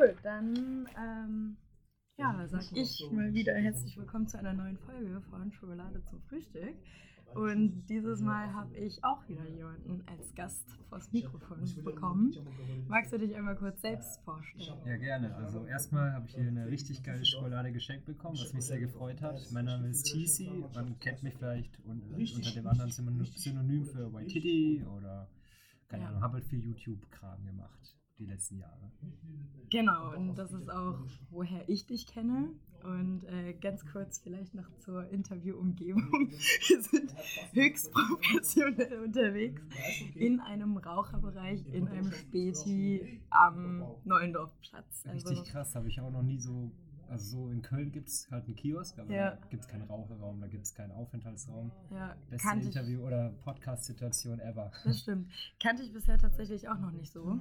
Cool, dann ähm, ja, sag ich mal wieder herzlich willkommen zu einer neuen Folge von Schokolade zum Frühstück. Und dieses Mal habe ich auch wieder jemanden als Gast vors Mikrofon bekommen. Magst du dich einmal kurz selbst vorstellen? Ja, gerne. Also erstmal habe ich hier eine richtig geile Schokolade geschenkt bekommen, was mich sehr gefreut hat. Mein Name ist TC. Man kennt mich vielleicht unter dem anderen Synonym für Waititi oder keine Ahnung, habe halt viel YouTube-Kram gemacht die letzten Jahre. Genau, und das ist auch, woher ich dich kenne. Und äh, ganz kurz vielleicht noch zur Interviewumgebung. Wir sind höchst professionell unterwegs in einem Raucherbereich, in einem Späti am Neuendorfplatz. Also, Richtig krass, habe ich auch noch nie so also so in Köln gibt es halt einen Kiosk, aber ja. da gibt es keinen Raucherraum, da gibt es keinen Aufenthaltsraum. Ja, Beste Interview- oder Podcast-Situation ever. Das stimmt. Kannte ich bisher tatsächlich auch noch nicht so.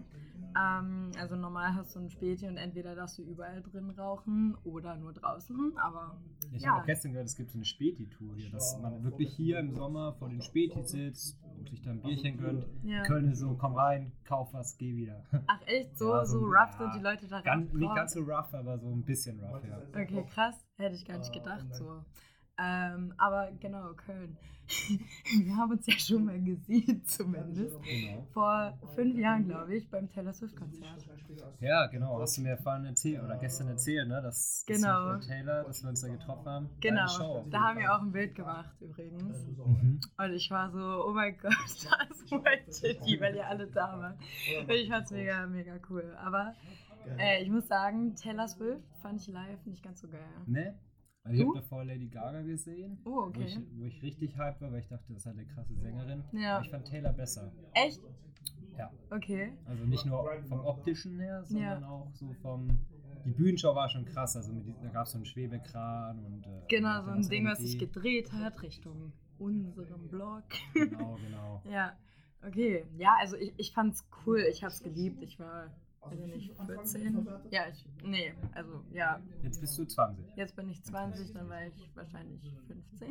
Ähm, also normal hast du ein Späti und entweder darfst du überall drin rauchen oder nur draußen, aber Ich ja. habe auch gestern gehört, es gibt so eine Späti-Tour hier, dass man wirklich hier im Sommer vor den Späti sitzt sich da ein Bierchen gönnt. Ja. Köln ist so, komm rein, kauf was, geh wieder. Ach echt? So, ja, so, so rough sind die Leute da rein? Nicht ganz so rough, aber so ein bisschen rough. Ja. Okay, krass. Hätte ich gar nicht gedacht. So. Ähm, aber genau, Köln. Wir haben uns ja schon mal gesehen, zumindest. Genau. Vor fünf Jahren, glaube ich, beim Taylor Swift-Konzert. Ja, genau. Hast du mir vorhin erzählt oder gestern erzählt, ne? Dass, genau. dass Taylor, dass wir uns da getroffen haben. Genau. Da haben wir auch ein Bild gemacht, übrigens. Mhm. Und ich war so, oh mein Gott, das ist White City, weil ihr alle da wart. Und ich fand es mega, mega cool. Aber äh, ich muss sagen, Taylor Swift fand ich live nicht ganz so geil. Ne? Also ich habe davor Lady Gaga gesehen, oh, okay. wo, ich, wo ich richtig hype war, weil ich dachte, das ist halt eine krasse Sängerin. Ja. Aber ich fand Taylor besser. Echt? Ja. Okay. Also nicht nur vom optischen her, sondern ja. auch so vom. Die Bühnenshow war schon krass, also mit, da gab es so einen Schwebekran und. Äh, genau, so ein Ding, was sich gedreht hat Richtung unserem Blog. Genau, genau. ja. Okay, ja, also ich, ich fand's cool, ich hab's geliebt, ich war also nicht 14. Ja, ich, nee, also ja. Jetzt bist du 20. Jetzt bin ich 20, dann war ich wahrscheinlich 15.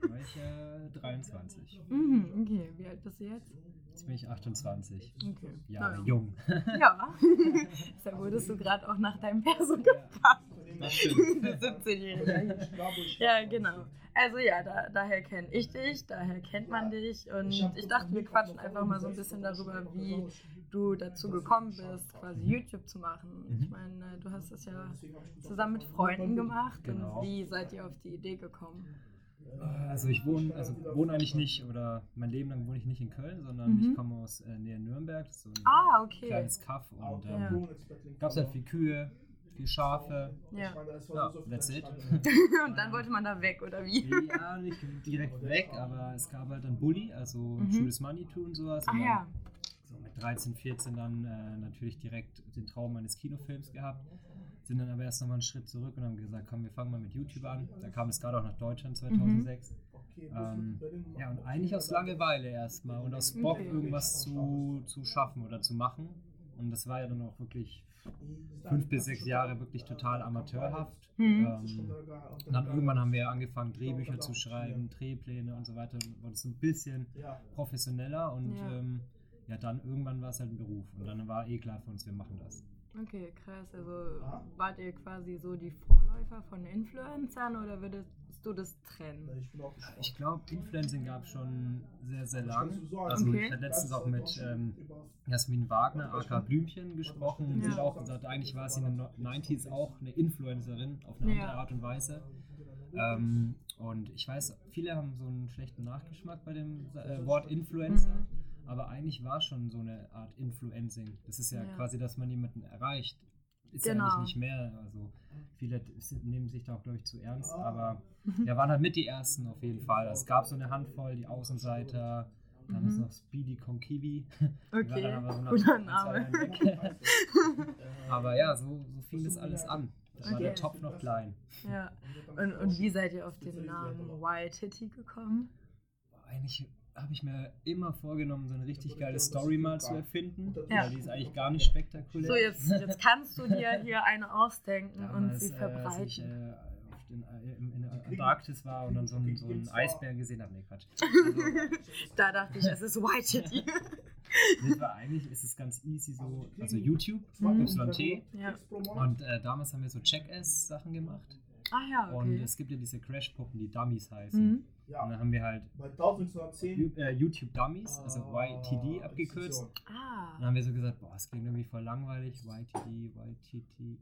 Dann war ich äh, 23. Mhm, okay, wie alt bist du jetzt? Jetzt bin ich 28. Okay. Ja, ja. jung. Ja. Deshalb wurdest du gerade auch nach deinem Perso gefragt. Das stimmt. 17-Jähriger. Ja, genau. Also ja, da, daher kenne ich dich, daher kennt man dich und ich dachte, wir quatschen einfach mal so ein bisschen darüber, wie du dazu gekommen bist, quasi YouTube zu machen. Mhm. Ich meine, du hast das ja zusammen mit Freunden gemacht genau. und wie seid ihr auf die Idee gekommen? Also ich wohne, also wohne eigentlich nicht, oder mein Leben lang wohne ich nicht in Köln, sondern mhm. ich komme aus äh, Nähe Nürnberg, so ein ah, okay. kleines Kaff und ähm, ja. gab es halt viel Kühe, viel Schafe. Ja. ja, that's it. und dann wollte man da weg, oder wie? Ja, nicht direkt weg, aber es gab halt dann Bully, also mhm. Schönes Money-Tour und sowas. Ah ja. So mit 13, 14 dann äh, natürlich direkt den Traum eines Kinofilms gehabt. Sind dann aber erst nochmal einen Schritt zurück und haben gesagt, komm, wir fangen mal mit YouTube an. Da kam es gerade auch nach Deutschland 2006. Mhm. Ähm, ja, und eigentlich aus Langeweile erstmal und aus Bock, irgendwas zu, zu schaffen oder zu machen. Und das war ja dann auch wirklich fünf bis sechs Jahre wirklich total amateurhaft. Mhm. Ähm, und dann irgendwann haben wir angefangen, Drehbücher zu schreiben, Drehpläne und so weiter. Wurde es ein bisschen professioneller und ja. Ähm, ja, dann irgendwann war es halt ein Beruf. Und dann war eh klar für uns, wir machen das. Okay, krass. Also wart ihr quasi so die Vorläufer von Influencern oder würdest du das trennen? Ich glaube, Influencing gab es schon sehr, sehr lang. Also okay. ich hatte letztens auch mit ähm, Jasmin Wagner, aka Blümchen, gesprochen. Ja. Sie hat auch gesagt, eigentlich war sie in den 90s auch eine Influencerin auf eine ja. andere Art und Weise. Ähm, und ich weiß, viele haben so einen schlechten Nachgeschmack bei dem äh, Wort Influencer. Mhm. Aber eigentlich war schon so eine Art Influencing. Das ist ja, ja. quasi, dass man jemanden erreicht. Ist genau. ja eigentlich nicht mehr. Also viele nehmen sich da auch, glaube ich, zu ernst. Aber wir waren halt mit die Ersten auf jeden Fall. Es gab so eine Handvoll, die Außenseiter. Dann mhm. ist noch Speedy Conkiwi. Okay, aber so guter Name. aber ja, so, so fing das alles an. Da okay. war der Topf noch klein. Ja. Und, und wie seid ihr auf den Namen Wild Hitty gekommen? Eigentlich habe ich mir immer vorgenommen, so eine richtig geile Story mal zu erfinden. Ja. Weil die ist eigentlich gar nicht spektakulär. So, jetzt, jetzt kannst du dir hier eine ausdenken Damals, und sie verbreiten. Äh, als ich, äh, auf den, äh, in, in der Antarktis war und dann so einen, so einen Eisbären gesehen habe. Nee, Quatsch. Also, da dachte ich, es ist White City. das war eigentlich, ist es ganz easy so, also YouTube, mhm. YT. Ja. Und äh, damals haben wir so Check-Ass-Sachen gemacht. Ach ja, okay. Und es gibt ja diese Crash-Puppen, die Dummies heißen. Mhm. Ja. Und dann haben wir halt äh, YouTube Dummies, also YTD abgekürzt. Ah. Und dann haben wir so gesagt, boah, es klingt irgendwie voll langweilig. YTD, YTT.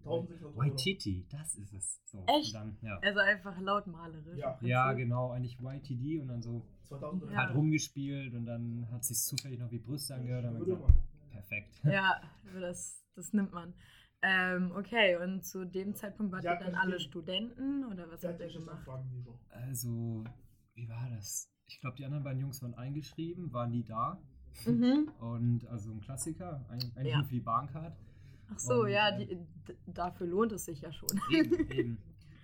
YTT, das ist es. So, Echt? Dann, ja. Also einfach lautmalerisch. Ja. ja, genau, eigentlich YTD und dann so halt rumgespielt und dann hat sich zufällig noch wie Brüste angehört. Und dann gesagt, perfekt. Ja, das, das nimmt man. Ähm, okay, und zu dem Zeitpunkt wart ihr dann alle Studenten oder was habt ihr gemacht? Also, wie war das? Ich glaube, die anderen beiden Jungs waren eingeschrieben, waren nie da. Mhm. Und also ein Klassiker, eigentlich ja. nur für die Bahncard. Ach so, und, ja, äh, dafür lohnt es sich ja schon. Eben, eben.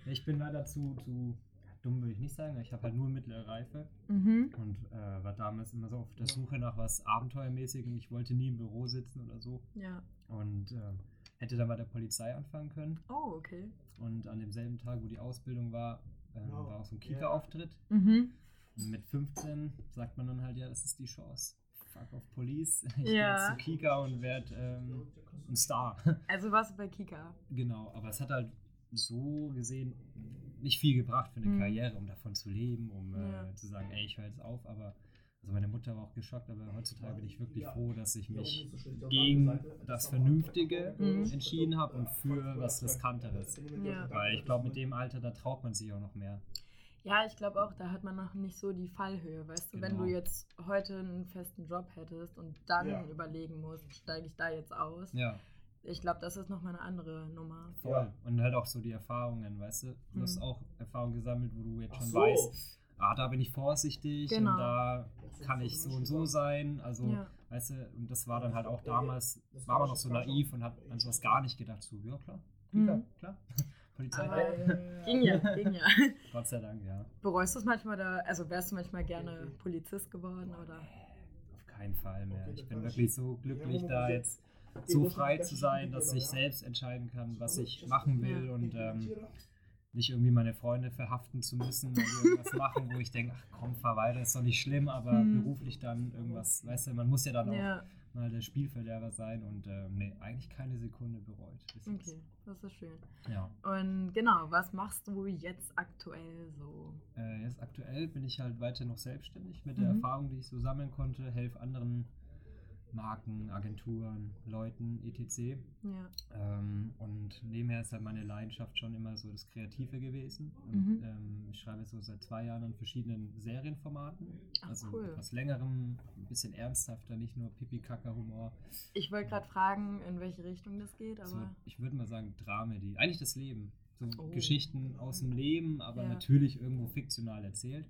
Ich bin leider zu, zu dumm, würde ich nicht sagen. Ich habe halt nur mittlere Reife mhm. und äh, war damals immer so auf der Suche nach was Abenteuermäßigem. Ich wollte nie im Büro sitzen oder so. Ja. Und äh, hätte dann bei der Polizei anfangen können. Oh, okay. Und an demselben Tag, wo die Ausbildung war, äh, war auch so ein Kika-Auftritt. Mhm. Mit 15 sagt man dann halt, ja, das ist die Chance. Fuck off Police. Ich ja. gehe zu Kika und werde ähm, ein Star. Also warst du bei Kika? Genau, aber es hat halt so gesehen nicht viel gebracht für eine mhm. Karriere, um davon zu leben, um äh, ja. äh, zu sagen, ey, ich höre jetzt auf, aber also meine Mutter war auch geschockt, aber heutzutage bin ich wirklich froh, dass ich mich gegen das Vernünftige mhm. entschieden habe und für was Riskanteres. Ja. Weil ich glaube, mit dem Alter, da traut man sich auch noch mehr. Ja, ich glaube auch, da hat man noch nicht so die Fallhöhe. Weißt du, genau. wenn du genau. jetzt heute einen festen Job hättest und dann ja. überlegen musst, steige ich da jetzt aus? Ja. Ich glaube, das ist nochmal eine andere Nummer. Voll. Ja. Und halt auch so die Erfahrungen, weißt du? Du mhm. hast auch Erfahrungen gesammelt, wo du jetzt schon so. weißt, ah, da bin ich vorsichtig genau. und da kann ich so und so sein. Also, ja. weißt du, und das war dann halt auch damals, war man noch so naiv und hat an sowas gar nicht gedacht. So, ja, klar, mhm. klar. Polizei. Aber, äh, ging ja, ging ja. Gott sei Dank, ja. Bereust du es manchmal da, also wärst du manchmal gerne Polizist geworden oder? Auf keinen Fall mehr. Ich bin wirklich so glücklich, da jetzt so frei zu sein, dass ich selbst entscheiden kann, was ich machen will und ähm, nicht irgendwie meine Freunde verhaften zu müssen oder irgendwas machen, wo ich denke, ach komm, fahr weiter, ist doch nicht schlimm, aber hm. beruflich dann irgendwas, weißt du, man muss ja dann auch mal der Spielverderber sein und äh, nee, eigentlich keine Sekunde bereut. Okay, das ist schön. Ja. Und genau, was machst du jetzt aktuell so? Äh, jetzt aktuell bin ich halt weiter noch selbstständig mit der mhm. Erfahrung, die ich so sammeln konnte, helfe anderen Marken, Agenturen, Leuten, etc. Ja. Ähm, und nebenher ist halt meine Leidenschaft schon immer so das Kreative gewesen. Und mhm. ähm, ich schreibe so seit zwei Jahren an verschiedenen Serienformaten. Ach, also cool. etwas längerem, ein bisschen ernsthafter, nicht nur Pipi-Kaka-Humor. Ich wollte gerade fragen, in welche Richtung das geht, aber. So, ich würde mal sagen, Dramedy. Eigentlich das Leben. So oh. Geschichten aus dem Leben, aber ja. natürlich irgendwo fiktional erzählt.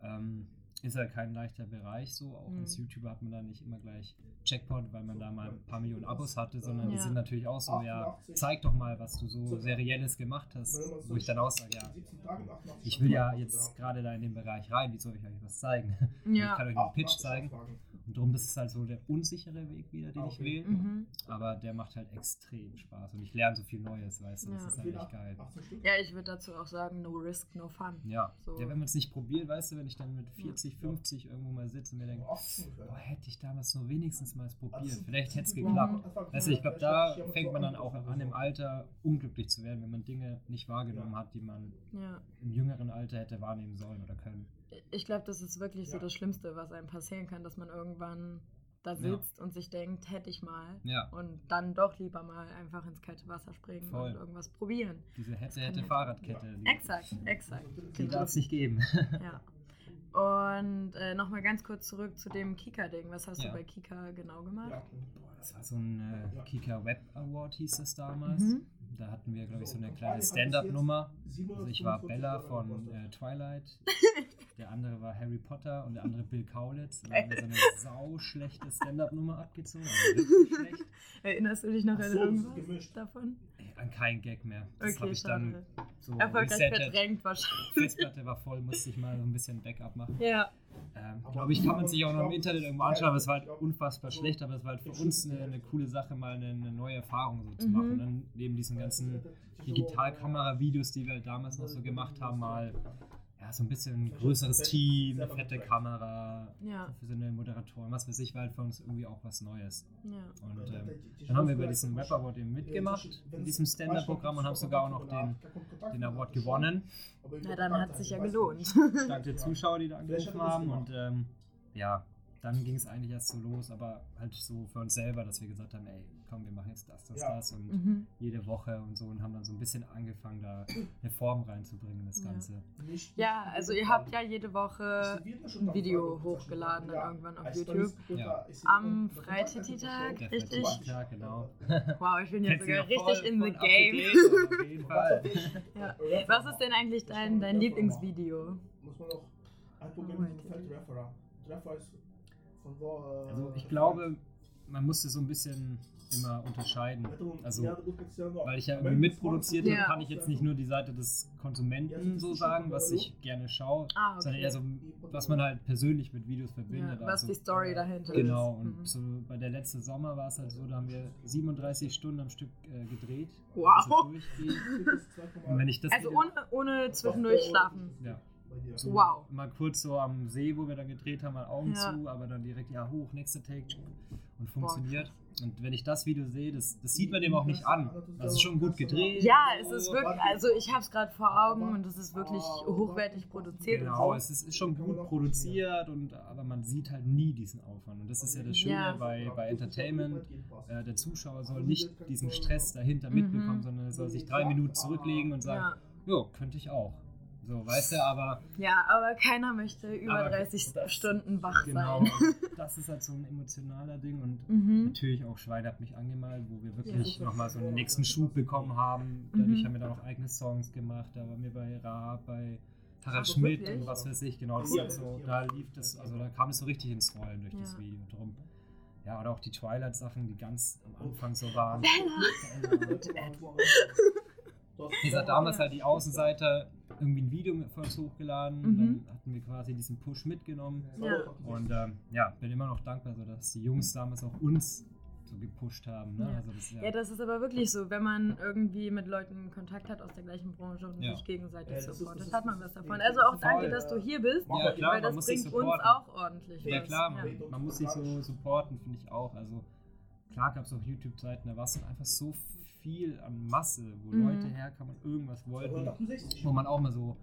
Ähm, ist halt kein leichter Bereich so. Auch mhm. als YouTuber hat man da nicht immer gleich Checkpoint, weil man da mal ein paar Millionen Abos hatte, sondern ja. die sind natürlich auch so, ja, zeig doch mal, was du so Serielles gemacht hast, wo ich dann auch sage, ja, ich will ja jetzt gerade da in den Bereich rein, wie soll ich euch was zeigen? Ja. Ich kann euch einen Pitch zeigen. Und darum, das ist halt so der unsichere Weg wieder, den ich wähle. Mhm. Aber der macht halt extrem Spaß. Und ich lerne so viel Neues, weißt du, das ist halt echt geil. Ja, ich würde dazu auch sagen, no risk, no fun. Ja, so. ja wenn man es nicht probiert, weißt du, wenn ich dann mit 40, 50 irgendwo mal sitze und mir denke, boah, hätte ich damals nur wenigstens mal probiert. Vielleicht hätte es geklappt. Weißt du, ich glaube, da fängt man dann auch an, im Alter unglücklich zu werden, wenn man Dinge nicht wahrgenommen hat, die man ja. im jüngeren Alter hätte wahrnehmen sollen oder können ich glaube, das ist wirklich ja. so das Schlimmste, was einem passieren kann, dass man irgendwann da sitzt ja. und sich denkt, hätte ich mal. Ja. Und dann doch lieber mal einfach ins kalte Wasser springen Voll. und irgendwas probieren. Diese hätte, hätte Fahrradkette. Die exakt, exakt. Die darf es nicht geben. Ja. Und äh, nochmal ganz kurz zurück zu dem Kika-Ding. Was hast ja. du bei Kika genau gemacht? Boah, das war so ein äh, Kika Web Award, hieß das damals. Mhm. Da hatten wir, glaube ich, so eine kleine Stand-up-Nummer. Also ich war Bella von äh, Twilight. der andere war Harry Potter und der andere Bill Kaulitz. Und da haben wir so eine sauschlechte Stand-up-Nummer abgezogen. Also schlecht. Erinnerst du dich noch an irgendwas davon? An keinen Gag mehr. Das okay, habe ich dann so Erfolgreich verdrängt wahrscheinlich. Festplatte war voll, musste ich mal so ein bisschen Backup machen. Ja. Ähm, Glaube ich, kann man sich auch noch im Internet irgendwo anschauen, aber es war halt unfassbar schlecht, aber es war halt für uns eine, eine coole Sache, mal eine, eine, neue Erfahrung so zu mhm. machen. Und dann neben diesen ganzen Digitalkamera-Videos, die wir halt damals noch so gemacht haben, mal ja, so ein bisschen größeres Team, eine fette Kamera, ja. professionelle Moderatoren, was weiß ich, war halt für uns irgendwie auch was Neues. Ja. Und ähm, dann haben wir bei diesem Rap Award eben mitgemacht, in diesem Stand-Up-Programm und haben sogar auch noch den, den Award gewonnen. Na, dann hat es sich ja gelohnt. Dank der Zuschauer, die da angerufen haben und ähm, ja, dann ging es eigentlich erst so los, aber halt so für uns selber, dass wir gesagt haben, ey, komm, wir machen jetzt das, das, ja. das und mhm. jede Woche und so und haben dann so ein bisschen angefangen, da eine Form reinzubringen, das Ganze. Ja, also ihr habt ja jede Woche ein Video hochgeladen dann irgendwann auf YouTube. Ja. Am Freitititag, richtig? Tag, genau. Wow, ich bin jetzt sogar richtig in the game. Auf jeden Fall. ja. Was ist denn eigentlich dein, dein Lieblingsvideo? Muss man noch ein Problem also ich glaube, man musste so ein bisschen immer unterscheiden. Also, weil ich ja irgendwie mitproduziert habe, ja. kann ich jetzt nicht nur die Seite des Konsumenten so sagen, was ich gerne schaue, ah, okay. sondern eher so, was man halt persönlich mit Videos verbindet. Ja, was also, die Story dahinter genau, ist. Genau, und mhm. so bei der letzten Sommer war es halt so, da haben wir 37 Stunden am Stück äh, gedreht. Wow. Also, und wenn ich das also ohne, ohne zwischendurch schlafen. Ja. So wow. Mal kurz so am See, wo wir dann gedreht haben, mal Augen ja. zu, aber dann direkt ja hoch, nächster Take und funktioniert. Boah. Und wenn ich das Video sehe, das, das sieht man dem auch nicht an. Das ist schon gut gedreht. Ja, es ist wirklich, also ich habe es gerade vor Augen und es ist wirklich hochwertig produziert. Genau, es ist, ist, schon gut produziert, und, aber man sieht halt nie diesen Aufwand. Und das ist ja das Schöne ja. Bei, bei Entertainment. Äh, der Zuschauer soll nicht diesen Stress dahinter mhm. mitbekommen, sondern er soll sich drei Minuten zurücklegen und sagen, ja, könnte ich auch. So, weißt du, aber. Ja, aber keiner möchte über 30 das, Stunden wach genau, sein. Genau, das ist halt so ein emotionaler Ding und mhm. natürlich auch Schwein hat mich angemalt, wo wir wirklich ja. nochmal so einen nächsten Schub bekommen haben. Dadurch mhm. haben wir dann auch eigene Songs gemacht. Da waren wir bei Raab, bei Harald Schmidt wirklich? und was weiß ich, genau. Das cool. halt so, da lief das, also da kam es so richtig ins Rollen durch ja. das Video. Drum. Ja, oder auch die Twilight-Sachen, die ganz am Anfang so waren. Dieser damals halt die Außenseiter irgendwie ein Video von uns hochgeladen. Mhm. Dann hatten wir quasi diesen Push mitgenommen. Ja. Und ähm, ja, bin immer noch dankbar, so, dass die Jungs damals auch uns so gepusht haben. Ne? Ja. Also das, ja. ja. das ist aber wirklich so. Wenn man irgendwie mit Leuten Kontakt hat aus der gleichen Branche und ja. sich gegenseitig ja, supportet, hat man was davon. Also auch danke, dass du hier bist, ja, klar, weil das bringt uns auch ordentlich Ja, was. klar, man, man, muss sich so supporten, finde ich auch. Also klar gab es auch YouTube-Zeiten, da war es dann einfach so viel an Masse, wo mhm. Leute herkamen und irgendwas wollten, wo man auch mal so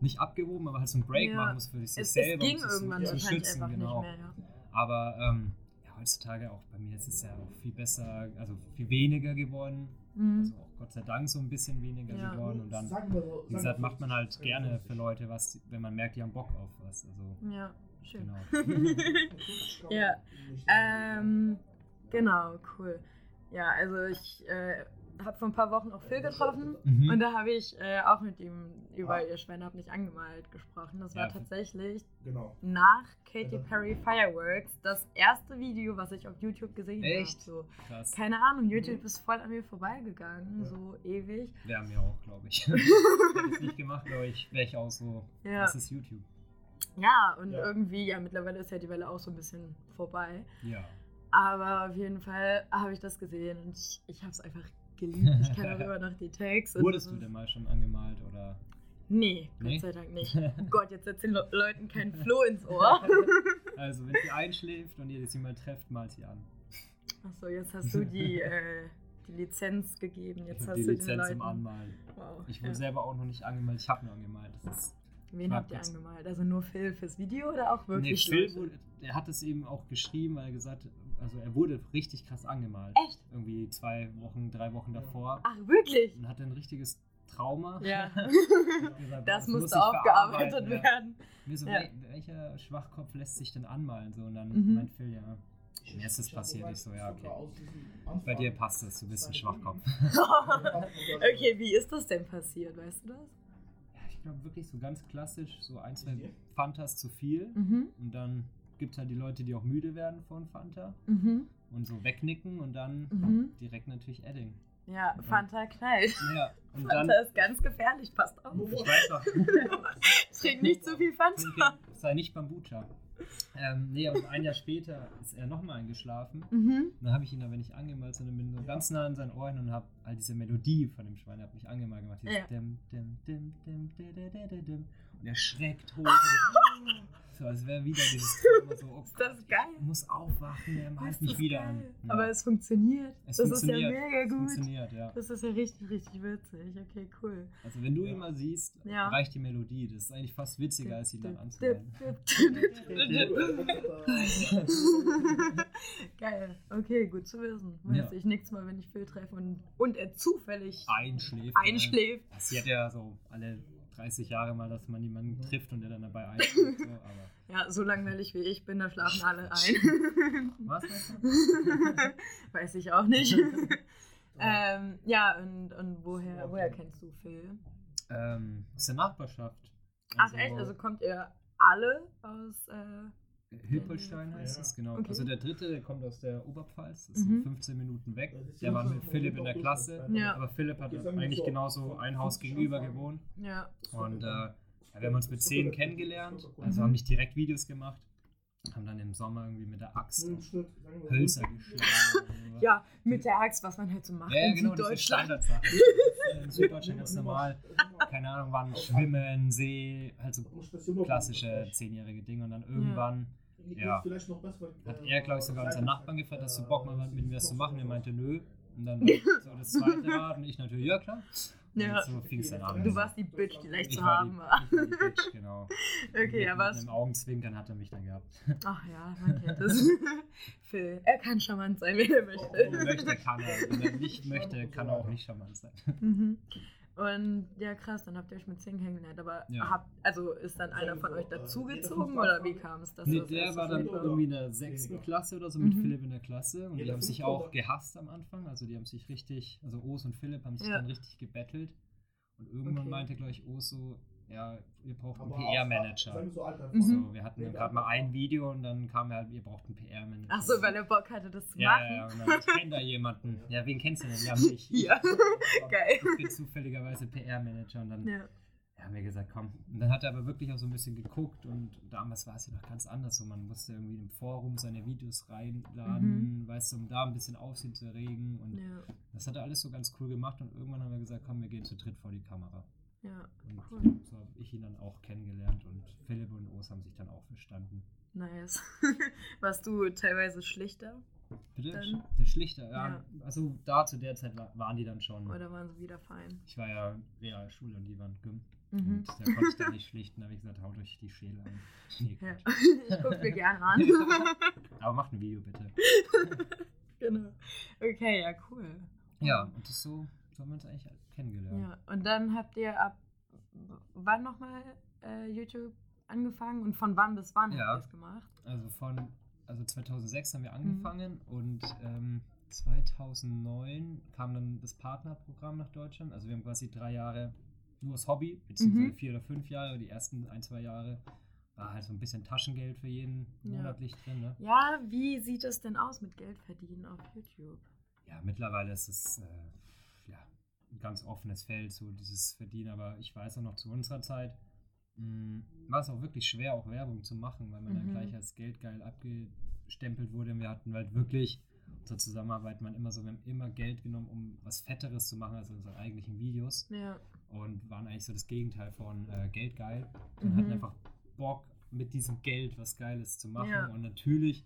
nicht abgehoben, aber halt so einen Break ja. machen muss für sich es, selber. Es ging irgendwann zu, zu schützen, genau. Mehr, ja. Aber ähm, ja, heutzutage auch bei mir ist es ja auch viel besser, also viel weniger geworden. Mhm. Also auch Gott sei Dank so ein bisschen weniger ja. geworden. Und dann, wie gesagt, macht man halt gerne für Leute was, wenn man merkt, die haben Bock auf was. Also, ja, schön. Genau. ja, ähm, genau, cool. Ja, also ich äh, habe vor ein paar Wochen auch Phil getroffen mhm. und da habe ich äh, auch mit ihm über ah. ihr Schweine hab nicht angemalt gesprochen. Das war ja. tatsächlich genau. nach Katy Perry Fireworks das erste Video, was ich auf YouTube gesehen habe. Echt? So, Krass. Keine Ahnung, YouTube mhm. ist voll an mir vorbeigegangen, ja. so ewig. Wir haben ja auch, glaube ich. Hätte ich nicht gemacht, glaube ich, wäre ich auch so, ja. das ist YouTube. Ja, und ja. irgendwie, ja, mittlerweile ist ja die Welle auch so ein bisschen vorbei. Ja. Aber auf jeden Fall habe ich das gesehen und ich, ich habe es einfach geliebt. Ich kann auch immer noch die Tags. Wurdest du denn mal schon angemalt oder? Nee, nee? Gott sei Dank nicht. Oh Gott, jetzt erzählen Le Leuten kein Floh ins Ohr. also, wenn sie einschläft und ihr sie mal trefft, malt sie an. Achso, jetzt hast du die, äh, die Lizenz gegeben. Jetzt hast die du Lizenz zum Anmalen. Wow, ich wurde ja. selber auch noch nicht angemalt. Ich habe nur angemalt. Das ist Wen habt ihr angemalt? Also nur Phil fürs Video oder auch wirklich? Nee, Phil wurde, er hat es eben auch geschrieben, weil er gesagt hat, also er wurde richtig krass angemalt. Echt? Irgendwie zwei Wochen, drei Wochen davor. Ach, wirklich? Und hatte ein richtiges Trauma. Ja. gesagt, das, das musste aufgearbeitet werden. Mir so, ja. welcher Schwachkopf lässt sich denn anmalen? So, und dann mhm. meint Phil, ja, mir ist es passiert. Ich so, ja, okay. Bei dir passt es, du bist ein Schwachkopf. okay, wie ist das denn passiert? Weißt du das? Ja, ich glaube wirklich so ganz klassisch, so ein, zwei Fantas zu viel. Mhm. Und dann gibt es halt die Leute, die auch müde werden von Fanta mhm. und so wegnicken und dann mhm. direkt natürlich Edding. Ja, Fanta knallt. Ja, und Fanta dann, ist ganz gefährlich, passt auf. Ich weiß doch. Trink nicht zu viel Fanta. Sei nicht Bambucha. Ähm, nee, und ein Jahr später ist er nochmal eingeschlafen. Mhm. Dann habe ich ihn aber nicht angemalt, sondern bin so ganz nah an sein Ohr hin und habe all diese Melodie von dem Schwein, habe mich angemalt gemacht. Ja. Dim, dim, dim, Und er schreckt hoch. So, als wäre wieder dieses Trauma so, oh, das ist geil. muss aufwachen, er malt mich wieder an. Ja. Aber es funktioniert. Es das funktioniert. ist ja mega Es gut. funktioniert, ja. Das ist ja richtig, richtig witzig. Okay, cool. Also wenn du ihn mal siehst, Ja. reicht die Melodie. Das ist eigentlich fast witziger, als ihn dann anzuhören. Geil. Okay, gut zu wissen. Weiß Ja. ich nichts mal, wenn ich Phil treffe und, und er zufällig Einschläft. einschläft. Passiert ja so alle 30 Jahre mal, dass man jemanden trifft und der dann dabei einschläft. So, Ja, so langweilig wie ich bin, da schlafen alle ein. was? Weiß ich auch nicht. ähm, ja, und, und woher, woher kennst du Phil? ähm, aus der Nachbarschaft. Ach echt? Also kommt ihr alle aus... Äh, Hilpolstein heißt es, genau. Okay. Also der dritte, der kommt aus der Oberpfalz, das Mhm. sind 15 Minuten weg. Der war mit Philipp in der Klasse, Ja. aber Philipp hat eigentlich genauso ein Haus gegenüber gewohnt. ja. Und äh, ja, wir haben uns mit 10 kennengelernt, also Mhm. haben nicht direkt Videos gemacht, haben dann im Sommer irgendwie mit der Axt Hölzer geschlagen. ja, mit der Axt, was man halt so macht Ja, ja, in genau, das ist Süddeutschland. Standardsache. In Süddeutschland ganz normal. Keine Ahnung, waren Schwimmen, See, halt so klassische zehnjährige Dinge. Und dann irgendwann Ja. hat er, glaube ich, sogar unseren Nachbarn gefragt, hast du Bock mal mit mir was zu machen? Er meinte, nö. Und dann so das zweite war, und ich natürlich, ja klar. Und Ja. so fing es dann an. Du warst die Bitch, die leicht ich zu war haben die, war. ich war die Bitch, genau. Okay, mit, aber mit einem Augenzwinkern hat er mich dann gehabt. Ach ja, man kennt es. Phil, er kann charmant sein, wenn er möchte. möchte, kann er. Wenn er nicht möchte, kann er auch nicht charmant sein. Mhm. Und ja, krass, dann habt ihr euch mit Zing kennengelernt. Aber Ja. habt, also ist dann einer von euch dazugezogen oder wie kam es? dass Nee, das der war so dann irgendwie in der sechsten Klasse oder so mit Mhm. Philipp in der Klasse und die haben sich auch gehasst am Anfang. Also die haben sich richtig, also Os und Philipp haben sich Ja. dann richtig gebettelt. Und irgendwann Okay. meinte, glaube ich, Os so, ja, ihr braucht einen PR-Manager. Mhm. So, wir hatten gerade mal ein Video und dann kam halt, ihr braucht einen PR-Manager. Ach so, weil er Bock hatte, das zu ja, machen. ja, ja, und dann, ich kenne da jemanden. Ja, wen kennst du denn? Ja, mich. Ja. Geil. Ich bin zufälligerweise PR-Manager und dann Ja. haben wir gesagt, komm. Und dann hat er aber wirklich auch so ein bisschen geguckt und damals war es ja noch ganz anders. So, man musste irgendwie im Forum seine Videos reinladen, weißt du, um da ein bisschen Aufsehen zu erregen. Und Ja. das hat er alles so ganz cool gemacht und irgendwann haben wir gesagt, komm, wir gehen zu dritt vor die Kamera. Ja, Und Cool. so habe ich ihn dann auch kennengelernt und Philipp und Os haben sich dann auch verstanden. nice. Warst du teilweise schlichter Bitte? Dann- Der Schlichter, ja, Ja. Also da zu der Zeit wa- waren die dann schon. oder waren sie wieder fein? Ich war ja Realschule und die waren Gym. Mhm. Und da konnte ich dann nicht schlichten, da habe ich gesagt, haut euch die Schäle an. Nee, Ja. Ich guck's mir gerne an. Aber macht ein Video bitte. genau. Okay, ja, cool. Ja, und das so, so haben wir uns eigentlich kennengelernt. Ja, und dann habt ihr ab wann nochmal äh, YouTube angefangen und von wann bis wann Ja. habt ihr es gemacht? Also von, also 2006 haben wir Mhm. angefangen und ähm, 2009 kam dann das Partnerprogramm nach Deutschland. Also wir haben quasi drei Jahre nur das Hobby, beziehungsweise Mhm. vier oder fünf Jahre. Die ersten ein, zwei Jahre war halt so ein bisschen Taschengeld für jeden Ja. monatlich drin. Ne? Ja, wie sieht es denn aus mit Geld verdienen auf YouTube? Ja, mittlerweile ist es äh, ein ganz offenes Feld, so dieses Verdienen. Aber ich weiß auch noch zu unserer Zeit, mh, war es auch wirklich schwer, auch Werbung zu machen, weil man dann Mhm. gleich als geldgeil abgestempelt wurde. Und wir hatten halt wirklich unsere Zusammenarbeit, man immer so, wir haben immer Geld genommen, um was Fetteres zu machen als unsere eigentlichen Videos Ja. und waren eigentlich so das Gegenteil von äh, geldgeil und Mhm. hatten einfach Bock, mit diesem Geld was Geiles zu machen. Ja. Und natürlich,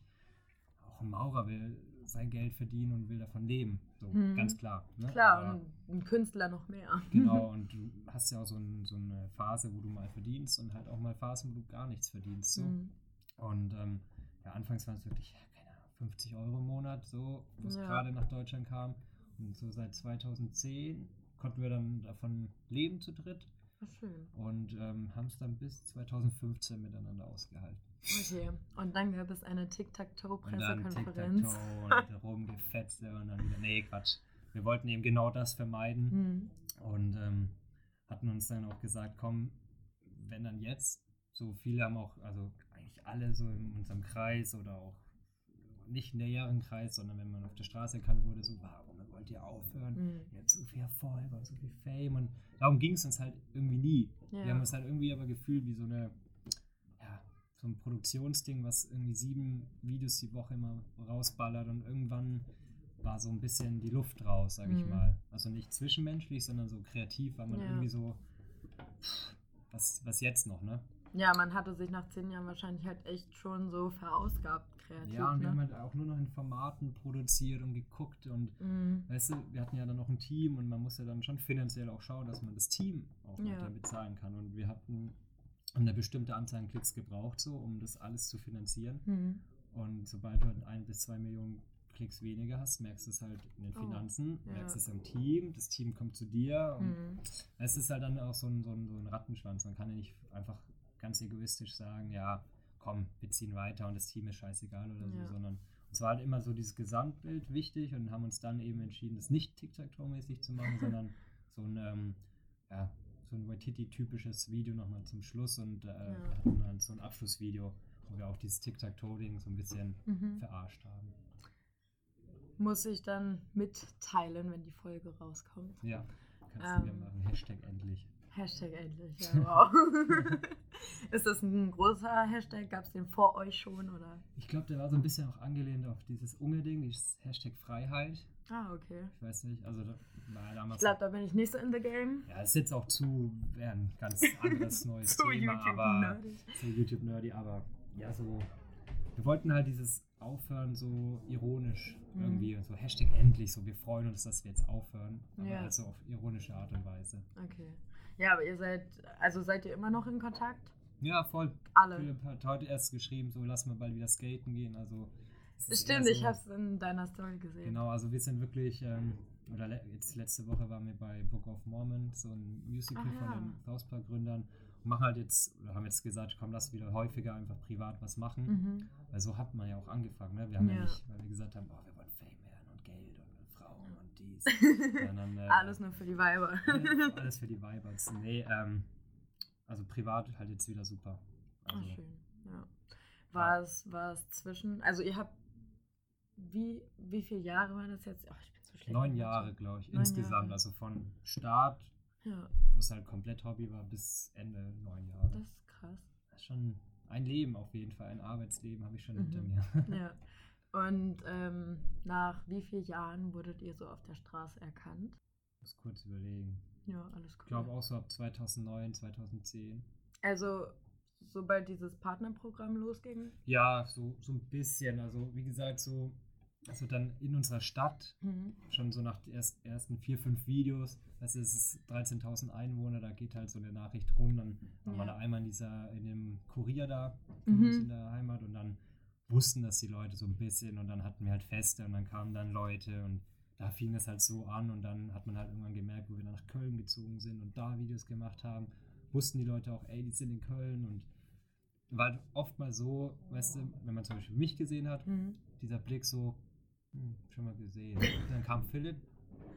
auch ein Maurer will sein Geld verdienen und will davon leben. So, Mhm. ganz klar. Ne? Klar, Aber- und ein Künstler noch mehr. Genau, und du hast ja auch so, ein, so eine Phase, wo du mal verdienst und halt auch mal Phasen, wo du gar nichts verdienst. So. Mhm. Und ähm, ja, anfangs waren es wirklich, ja, keine Ahnung, 50 Euro im Monat, so, wo es Ja. gerade nach Deutschland kam. Und so seit 2010 konnten wir dann davon leben zu dritt Ach, schön. und ähm, haben es dann bis 2015 miteinander ausgehalten. Okay. Und dann gab es eine Und dann Tic-Tac-Toe-Pressekonferenz. Tic-Tac-Toe und rumgefetze und dann wieder, nee, Quatsch. Wir wollten eben genau das vermeiden. Mhm. Und ähm, hatten uns dann auch gesagt, komm, wenn dann jetzt, so viele haben auch, also eigentlich alle so in unserem Kreis oder auch nicht näheren Kreis, sondern wenn man auf der Straße erkannt wurde, so, warum wollt ihr aufhören? Mhm. Ihr habt so viel Erfolg und so viel Fame und darum ging es uns halt irgendwie nie. Wir haben Ja. es halt irgendwie aber gefühlt wie so eine, ja, so ein Produktionsding, was irgendwie sieben Videos die Woche immer rausballert und irgendwann war so ein bisschen die Luft raus, sag ich Mhm. mal. Also nicht zwischenmenschlich, sondern so kreativ, weil man Ja. irgendwie so, was, was jetzt noch, ne? Ja, man hatte sich nach zehn Jahren wahrscheinlich halt echt schon so verausgabt kreativ. Ja, und ne? wir haben halt auch nur noch in Formaten produziert und geguckt und Mhm. weißt du, wir hatten ja dann noch ein Team und man muss ja dann schon finanziell auch schauen, dass man das Team auch Ja. bezahlen kann. Und wir hatten eine bestimmte Anzahl an Klicks gebraucht, so um das alles zu finanzieren. Mhm. Und sobald du halt ein bis zwei Millionen Klicks weniger hast, merkst du es halt in den Oh, Finanzen, ja. merkst es im Team, das Team kommt zu dir und Mhm. es ist halt dann auch so ein, so, ein, so ein Rattenschwanz. Man kann ja nicht einfach ganz egoistisch sagen, ja, komm, wir ziehen weiter und das Team ist scheißegal oder so, Ja. sondern es war halt immer so dieses Gesamtbild wichtig und haben uns dann eben entschieden, das nicht Tic-Tac-Toe-mäßig zu machen, sondern so ein, ähm, ja, so ein Waititi-typisches Video nochmal zum Schluss und äh, hatten dann so ein Abschlussvideo, wo wir auch dieses Tic-Tac-Toe-Ding so ein bisschen Mhm. verarscht haben. Muss ich dann mitteilen, wenn die Folge rauskommt. Ja, kannst du wieder Ähm. machen. Hashtag endlich. Hashtag endlich, ja, wow. ist das ein großer Hashtag? Gab es den vor euch schon? Oder? Ich glaube, der war so ein bisschen auch angelehnt auf dieses Unge-Ding, dieses Hashtag Freiheit. Ah, okay. Ich weiß nicht, also da war Ich damals. glaube, da bin ich nicht so in the game. ja, es ist jetzt auch zu ja, ein ganz anderes neues Zu Thema, YouTube aber zu YouTube nerdy, aber ja, so. Wir wollten halt dieses Aufhören so ironisch Mhm. irgendwie, so Hashtag endlich, so wir freuen uns, dass wir jetzt aufhören, aber Ja. halt so auf ironische Art und Weise. Okay. Ja, aber ihr seid, also seid ihr immer noch in Kontakt? Ja, voll. Alle. Philipp hat heute erst geschrieben, so lass mal bald wieder skaten gehen, also. Stimmt, eher ich habe es in deiner Story gesehen. Genau, also wir sind wirklich, ähm, oder le jetzt letzte Woche waren wir bei Book of Mormon, so ein Musical Ach von den South Park Gründern und machen halt jetzt, oder haben jetzt gesagt, komm, lass wieder häufiger einfach privat was machen, Mhm. weil so hat man ja auch angefangen, ne? Wir haben ja, Ja. nicht, weil wir gesagt haben, oh, wir wollen Fame werden und Geld und Frauen und dies, sondern äh, Alles nur für die Weiber. alles, alles für die Vibers. Nee, ähm, also privat halt jetzt wieder super. Also, Ach, schön. Ja. War es, war es zwischen, also ihr habt, wie, wie viele Jahre waren das jetzt? Ach, ich bin so schlecht. neun Jahre, glaube ich, Neun insgesamt, Jahre. also von Start Ja, wo es halt komplett Hobby war, bis Ende neun Jahre. das ist krass. Das ist schon ein Leben auf jeden Fall, ein Arbeitsleben habe ich schon Mhm. hinter mir. Ja. Und ähm, nach wie vielen Jahren wurdet ihr so auf der Straße erkannt? Ich muss kurz überlegen. Ja, alles Ich cool. glaube auch so ab 2009, 2010. Also, sobald dieses Partnerprogramm losging? Ja, so, so ein bisschen. Also wie gesagt, so also dann in unserer Stadt, Mhm. schon so nach den erst, ersten vier, fünf Videos, das ist 13.000 Einwohner, da geht halt so eine Nachricht rum, dann waren wir Ja. da einmal in dieser, in dem Kurier da Mhm. in der Heimat und dann wussten das die Leute so ein bisschen und dann hatten wir halt Feste und dann kamen dann Leute und da fing es halt so an und dann hat man halt irgendwann gemerkt, wo wir dann nach Köln gezogen sind und da Videos gemacht haben, wussten die Leute auch, ey, die sind in Köln und war oft mal so, weißt du, wenn man zum Beispiel mich gesehen hat, Mhm. dieser Blick so, hm, schon mal gesehen. Und dann kam Philipp,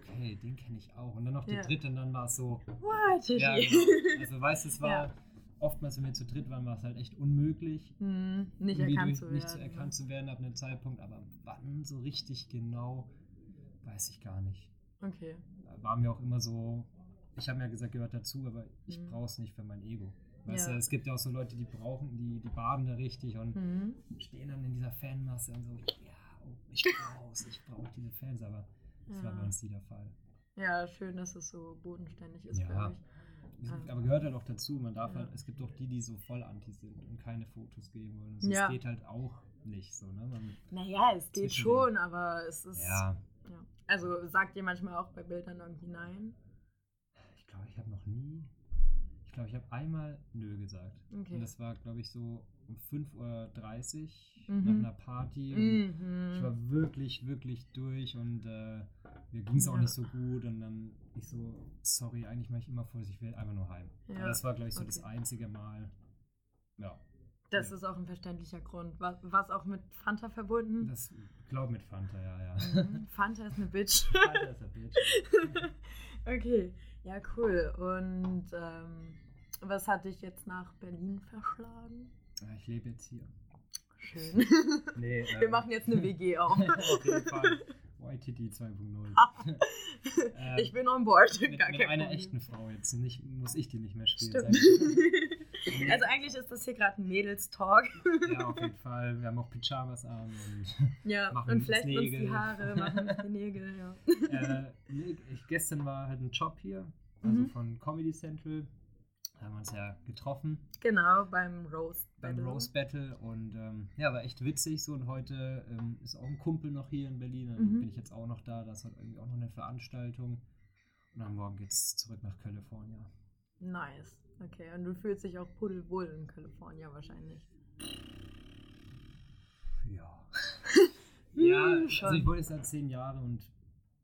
okay, den kenne ich auch. Und dann noch der Ja. dritte und dann war es so, What? ja, genau. Also weißt du, es war Ja. oftmals, wenn wir zu dritt waren, war es halt echt unmöglich, Mhm. Nicht erkannt durch- zu werden. nicht zu erkannt zu werden ab einem Zeitpunkt, aber wann so richtig genau, weiß ich gar nicht. Okay. War mir auch immer so, ich habe mir ja gesagt, gehört dazu, aber ich Mhm. brauche es nicht für mein Ego. Weißt Ja. du, es gibt ja auch so Leute, die brauchen, die, die baden da richtig und Mhm. stehen dann in dieser Fanmasse und so, ja, oh, ich brauch's, ich brauche diese Fans, aber das war bei Ja. uns nie der Fall. ja, schön, dass es so bodenständig ist Ja. für euch. Es- Ah. Aber gehört halt auch dazu, man darf Ja. halt, es gibt auch die, die so voll anti sind und keine Fotos geben wollen. Also Ja. Es geht halt auch nicht so, ne? Man, Naja, es geht schon, aber es ist. ja, ja. Also sagt ihr manchmal auch bei Bildern irgendwie nein? ich glaube, ich habe noch nie, ich glaube, ich habe einmal Nö gesagt. Okay. Und das war, glaube ich, so um 5.30 Uhr Mhm. nach einer Party. Mhm. Ich war wirklich, wirklich durch und äh, mir ging es auch Ja. nicht so gut und dann ich so, sorry, eigentlich mache ich immer vor, ich will einfach nur heim. Ja, Aber das war, glaube ich, so das okay. einzige Mal. Ja, Das Ja. ist auch ein verständlicher Grund. War es auch mit Fanta verbunden? das glaub mit Fanta, ja, ja. Mhm. Fanta ist eine Bitch. Fanta ist ein Bitch. okay, ja, cool. Und ähm, was hat dich jetzt nach Berlin verschlagen? Ich lebe jetzt hier. Schön. Nee, Wir ähm, machen jetzt eine WG auf. Auf jeden Fall. YTT 2.0. Ähm, ich bin on board. mit, Gar mit kein einer Problem. echten Frau jetzt. Nicht, muss ich die nicht mehr spielen. Ich. Also eigentlich ist das hier gerade ein Mädels-Talk. Ja, auf jeden Fall. Wir haben auch Pyjamas an und Ja, Machen und flechten uns die. Haare, machen uns die Nägel, ja. äh, nee, ich, gestern war halt ein Job hier, also Mhm. von Comedy Central. Da haben wir uns ja getroffen. Genau, beim Rose Battle. Beim Rose Battle und ähm, ja, war echt witzig so. Und heute ähm, ist auch ein Kumpel noch hier in Berlin. Dann mhm. bin ich jetzt auch noch da. Das hat irgendwie auch noch eine Veranstaltung. Und am Morgen geht's zurück nach Kalifornien. Nice. Okay, und du fühlst dich auch pudelwohl in Kalifornien wahrscheinlich. Ja. ja, also ich wohne jetzt seit zehn Jahren und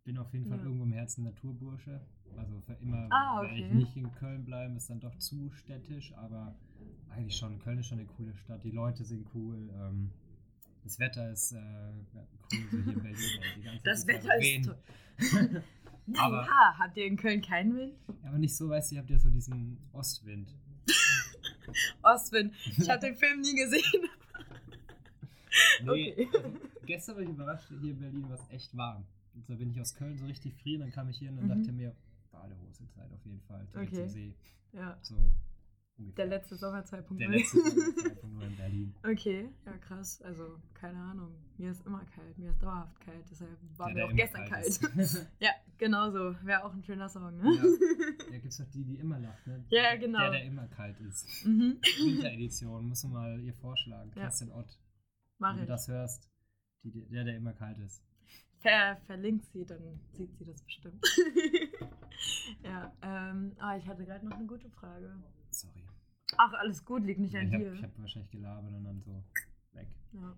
bin auf jeden Fall ja. irgendwo im Herzen Naturbursche. Also für immer ah, okay. werde ich nicht in Köln bleiben, ist dann doch zu städtisch, aber eigentlich schon, Köln ist schon eine coole Stadt, die Leute sind cool, ähm, das Wetter ist äh, cool, so hier in Berlin. das Wetter ist toll. aber, ja, habt ihr in Köln keinen Wind? Aber nicht so, weißt du, ihr habt ja so diesen Ostwind. Ostwind. Ich habe den Film nie gesehen. nee, okay. also, gestern war ich überrascht, hier in Berlin war es echt warm. Und so bin ich aus Köln so richtig frieren, dann kam ich hier und mhm. dachte mir, Badehose-Zeit auf jeden Fall, direkt okay. zum See. Ja. So ungefähr. Der letzte Sommer 2.0. Der letzte Sommer 2.0 in Berlin. Okay, ja krass. Also, keine Ahnung. Mir ist immer kalt, mir ist dauerhaft kalt. Deshalb war der, mir auch gestern kalt. kalt. ja, genau so. Wäre auch ein schöner Song, ne? Ja, ja gibt es doch die, die immer lacht, ne? Ja, genau. Der, der immer kalt ist. Mhm. Winteredition, musst du mal ihr vorschlagen. Ja. Kerstin Ott. Mach Wenn ich. du das hörst, die, der, der immer kalt ist. Ver, verlinkt sie, dann sieht sie das bestimmt. ja, ähm, ah, ich hatte gerade noch eine gute Frage. Sorry. Ach, alles gut, liegt nicht ja, an ich dir. Hab, ich habe wahrscheinlich gelabert und dann so weg. Ja.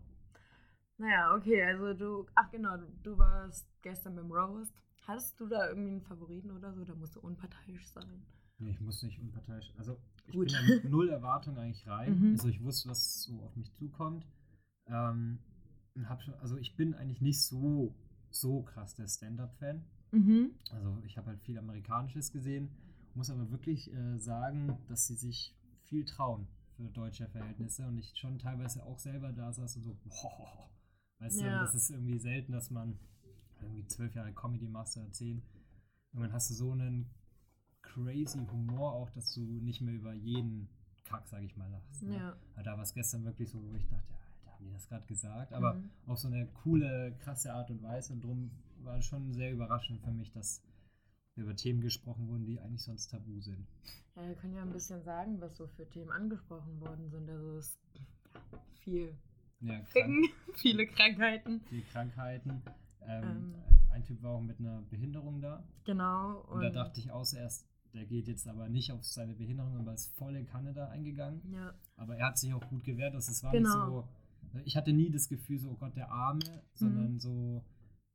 Naja, okay, also du, ach genau, du, du warst gestern beim Roast. Hattest du da irgendwie einen Favoriten oder so? Da musst du unparteiisch sein. Nee, ich muss nicht unparteiisch. Also ich Gut. bin ja mit null Erwartung eigentlich rein. Mhm. Also ich wusste, was so auf mich zukommt. Ähm, hab schon, also ich bin eigentlich nicht so so krass der Stand-up-Fan. Mhm. Also ich habe halt viel Amerikanisches gesehen, muss aber wirklich äh, sagen, dass sie sich viel trauen für deutsche Verhältnisse und ich schon teilweise auch selber da saß und so, boah, weißt ja. du, das ist irgendwie selten, dass man irgendwie zwölf Jahre Comedy machst oder zehn. Irgendwann hast du so einen crazy Humor auch, dass du nicht mehr über jeden Kack, sag ich mal, lachst. Ne? Ja. Aber da war es gestern wirklich so, wo ich dachte, ja, haben die das gerade gesagt, aber mhm. auf so eine coole, krasse Art und Weise. Und darum war schon sehr überraschend für mich, dass über Themen gesprochen wurden, die eigentlich sonst tabu sind. Ja, wir können ja ein bisschen sagen, was so für Themen angesprochen worden sind. Also es ist ja, viel ja, Ficken, viele Krankheiten. Viele Krankheiten. Ähm, ähm, ein Typ war auch mit einer Behinderung da. Genau. Und, und da dachte ich auch zuerst, der geht jetzt aber nicht auf seine Behinderung, aber ist voll in Kanada eingegangen. Ja. Aber er hat sich auch gut gewehrt. Es war genau. nicht so ich hatte nie das Gefühl, so, oh Gott, der Arme, sondern mhm. so,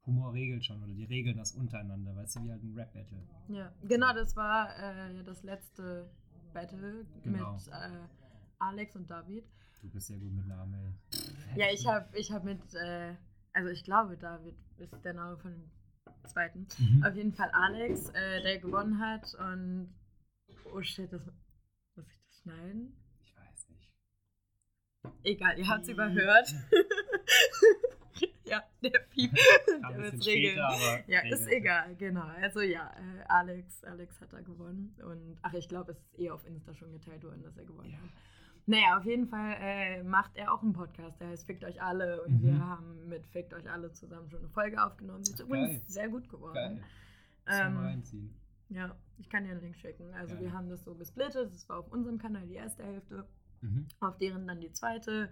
Humor regelt schon oder die regeln das untereinander, weißt du, wie halt ein Rap-Battle. Ja, genau, das war äh, das letzte Battle genau. mit äh, Alex und David. Du bist sehr gut mit Namen, ey. Ja, ich habe ich hab mit, äh, also ich glaube, David ist der Name von dem zweiten. Mhm. Auf jeden Fall Alex, äh, der gewonnen hat und oh shit, das, muss ich das schneiden? Egal, ihr habt es überhört. ja, der Piep. der wird regeln. ja, ist egal, genau. Also ja, äh, Alex, Alex hat da gewonnen. Und ach, ich glaube, es ist eh auf Insta schon geteilt worden, dass er gewonnen ja. hat. Naja, auf jeden Fall äh, macht er auch einen Podcast, der heißt Fickt euch alle. Und mhm. wir haben mit Fickt euch alle zusammen schon eine Folge aufgenommen. Die ist übrigens sehr gut geworden. Geil. Ähm, mal reinziehen. Ja, ich kann dir einen Link schicken. Also Geil. wir haben das so gesplittet. Das war auf unserem Kanal die erste Hälfte. Mhm. Auf deren dann die zweite.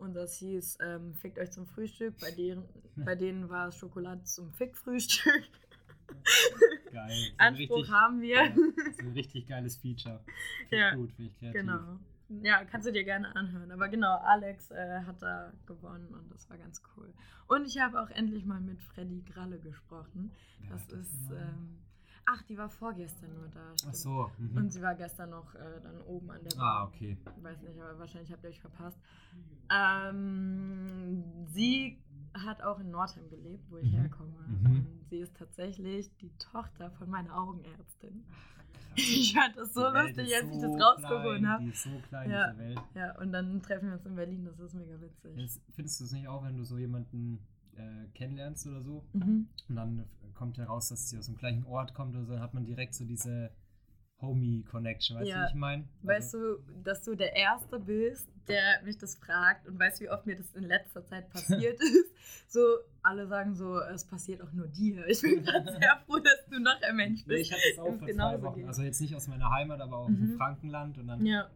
Und das hieß ähm, Fickt euch zum Frühstück. Bei, deren, bei denen war es Schokolade zum Fick-Frühstück. Geil. Anspruch richtig, haben wir. Ja, das ist ein richtig geiles Feature. Finde ja, gut, finde ich kreativ. Genau. Ja, kannst du dir gerne anhören. Aber genau, Alex äh, hat da gewonnen und das war ganz cool. Und ich habe auch endlich mal mit Freddy Gralle gesprochen. Ja, das, das, ist. Ähm, Ach, die war vorgestern nur da. Stimmt. Ach so. Mhm. Und sie war gestern noch äh, dann oben an der Bar. Ah, okay. Ich weiß nicht, aber wahrscheinlich habt ihr euch verpasst. Ähm, sie hat auch in Nordheim gelebt, wo ich mhm. herkomme. Mhm. Und sie ist tatsächlich die Tochter von meiner Augenärztin. Ich fand das so lustig, als so ich das rausgefunden habe. Die ist so klein, ja, diese Welt. Ja, und dann treffen wir uns in Berlin, das ist mega witzig. Jetzt findest du es nicht auch, wenn du so jemanden äh, kennenlernst oder so. Mhm. Und dann kommt heraus, dass sie aus dem gleichen Ort kommt oder so, dann hat man direkt so diese Homie-Connection, weißt ja. du, wie ich meine? Also, weißt du, dass du der Erste bist, der mich das fragt und weißt, wie oft mir das in letzter Zeit passiert ist. So, alle sagen so, es passiert auch nur dir. Ich bin gerade sehr froh, dass du noch ein Mensch bist. Ich hatte es auch vor zwei Wochen. Geht. Also jetzt nicht aus meiner Heimat, aber auch mhm. im Frankenland und dann ja.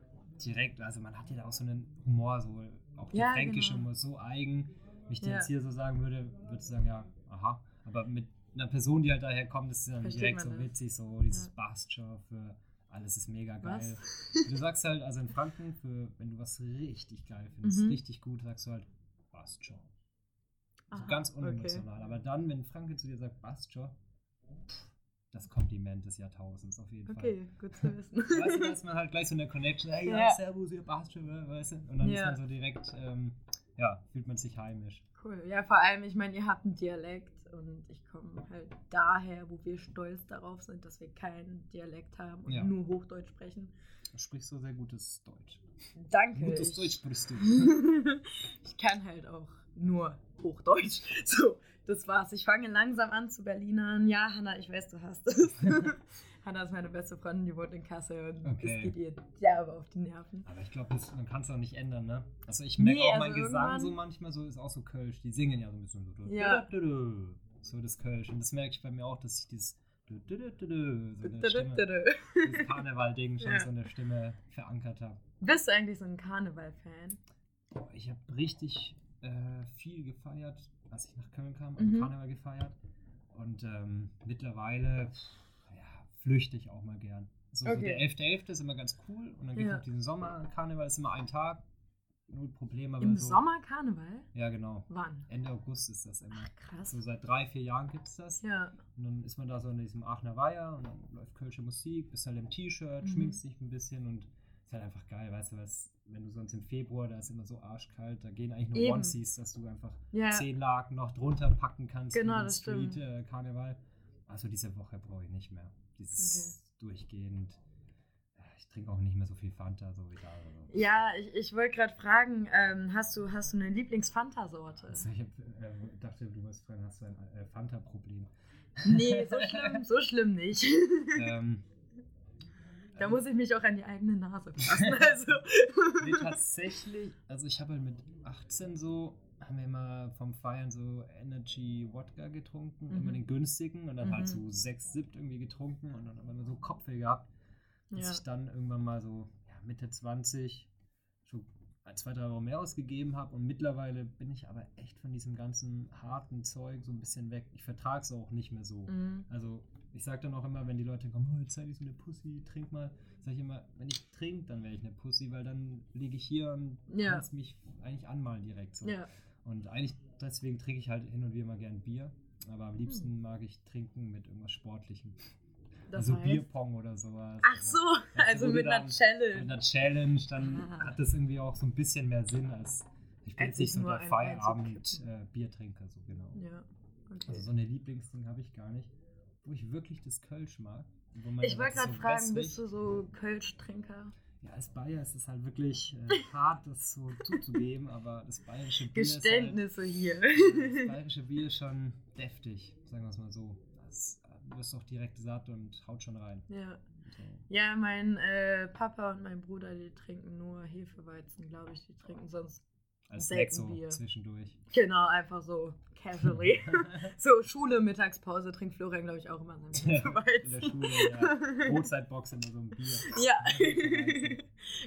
direkt, also man hat ja da auch so einen Humor, so auch die ja, fränkische genau. Humor so eigen. Wenn ich dir ja. jetzt hier so sagen würde, würde ich sagen, ja, aha. Aber mit einer Person, die halt daher kommt, ist dann Versteht direkt so das? witzig, so dieses ja. Bastion für alles ist mega geil. Du sagst halt, also in Franken, für, wenn du was richtig geil findest, mhm. richtig gut, sagst du halt Bastion. Also ganz unemotional. Okay. Aber dann, wenn Franke zu dir sagt Bastion, das Kompliment des Jahrtausends auf jeden okay, Fall. Okay, gut zu wissen. weißt du, da ist man halt gleich so in der Connection, hey, ja, ja servus, ihr Bastion, weißt du? Und dann ja. ist man so direkt, ähm, ja, fühlt man sich heimisch. Cool. Ja, vor allem, ich meine, ihr habt einen Dialekt und ich komme halt daher, wo wir stolz darauf sind, dass wir keinen Dialekt haben und ja. nur Hochdeutsch sprechen. Du sprichst so sehr gutes Deutsch. Danke. Gutes ich, Deutsch sprichst du. ich kann halt auch nur Hochdeutsch. So, das war's. Ich fange langsam an zu Berlinern. Ja, Hanna, ich weiß, du hast es. Hanna ist meine beste Freundin, die wohnt in Kassel und okay. es geht ihr derbe auf die Nerven. Aber ich glaube, man kann es auch nicht ändern, ne? Also ich merke nee, auch also mein Gesang so manchmal so, ist auch so Kölsch. Die singen ja so ein bisschen so. Ja. So das Kölsch. Und das merke ich bei mir auch, dass ich dieses so das Karneval-Ding schon ja. so eine Stimme verankert habe. Bist du eigentlich so ein Karneval-Fan? Ich habe richtig äh, viel gefeiert, als ich nach Köln kam, also mhm. Karneval gefeiert. Und ähm, mittlerweile flüchte ich auch mal gern. So, okay. so der 11.11. .11. ist immer ganz cool und dann gibt es ja. noch diesen Sommerkarneval, ist immer ein Tag, null Probleme. Im so, Sommerkarneval? Ja, genau. Wann? Ende August ist das immer. Ach, krass. So seit drei, vier Jahren gibt es das. Ja. Und dann ist man da so in diesem Aachener Weiher und dann läuft kölsche Musik, bist halt im T-Shirt, mhm. schminkst dich ein bisschen und ist halt einfach geil, weißt du was, wenn du sonst im Februar, da ist immer so arschkalt, da gehen eigentlich nur Eben. Onesies, dass du einfach ja. zehn Laken noch drunter packen kannst. Genau, das Street, stimmt. Äh, Karneval. Also diese Woche brauche ich nicht mehr. Dieses okay durchgehend. Ich trinke auch nicht mehr so viel Fanta, so wie da. Also. Ja, ich, ich wollte gerade fragen, ähm, hast, du, hast du eine Lieblings-Fanta-Sorte? Also ich hab, äh, dachte, du wirst fragen, hast du ein äh, Fanta-Problem? Nee, so schlimm, so schlimm nicht. ähm, da muss ich mich auch an die eigene Nase fassen. Also. nee, tatsächlich, also ich habe halt mit 18 so, haben wir immer vom Feiern so Energy Wodka getrunken, mhm. immer den günstigen und dann halt mhm. halt so sechs, siebt irgendwie getrunken und dann haben wir so Kopfweh gehabt. Bis ja. ich dann irgendwann mal so ja, Mitte 20 so zwei, drei Euro mehr ausgegeben habe und mittlerweile bin ich aber echt von diesem ganzen harten Zeug so ein bisschen weg. Ich vertrage es auch nicht mehr so. Mhm. Also ich sage dann auch immer, wenn die Leute kommen, oh, jetzt zeige ich so eine Pussy, trink mal, sage ich immer, wenn ich trinke, dann wäre ich eine Pussy, weil dann liege ich hier und ja. kannst mich eigentlich anmalen direkt so. Ja. Und eigentlich deswegen trinke ich halt hin und wieder mal gern Bier. Aber am liebsten hm. mag ich trinken mit irgendwas Sportlichem. Das also heißt? Bierpong oder sowas. Ach so, also mit einer Challenge. Mit einer Challenge, dann ah. hat das irgendwie auch so ein bisschen mehr Sinn als ich bin jetzt nicht so der Feierabend-Biertrinker, äh, so genau. Ja, okay. Also so eine Lieblingsding habe ich gar nicht. Wo ich wirklich das Kölsch mag. Ich wollte gerade so fragen, bist du so Kölsch-Trinker? Ja, als Bayer ist es halt wirklich äh, hart, das so zuzugeben, aber das bayerische Bier Geständnisse ist halt, hier. Das bayerische Bier ist schon deftig, sagen wir es mal so. Das, äh, du wirst auch direkt satt und haut schon rein. Ja. So. Ja, mein äh, Papa und mein Bruder, die trinken nur Hefeweizen, glaube ich. Die trinken sonst als Snack so zwischendurch. Genau, einfach so casually. so Schule, Mittagspause trinkt Florian, glaube ich, auch immer so ein In der Schule, ja. Brotzeitbox immer so ein Bier. Ja.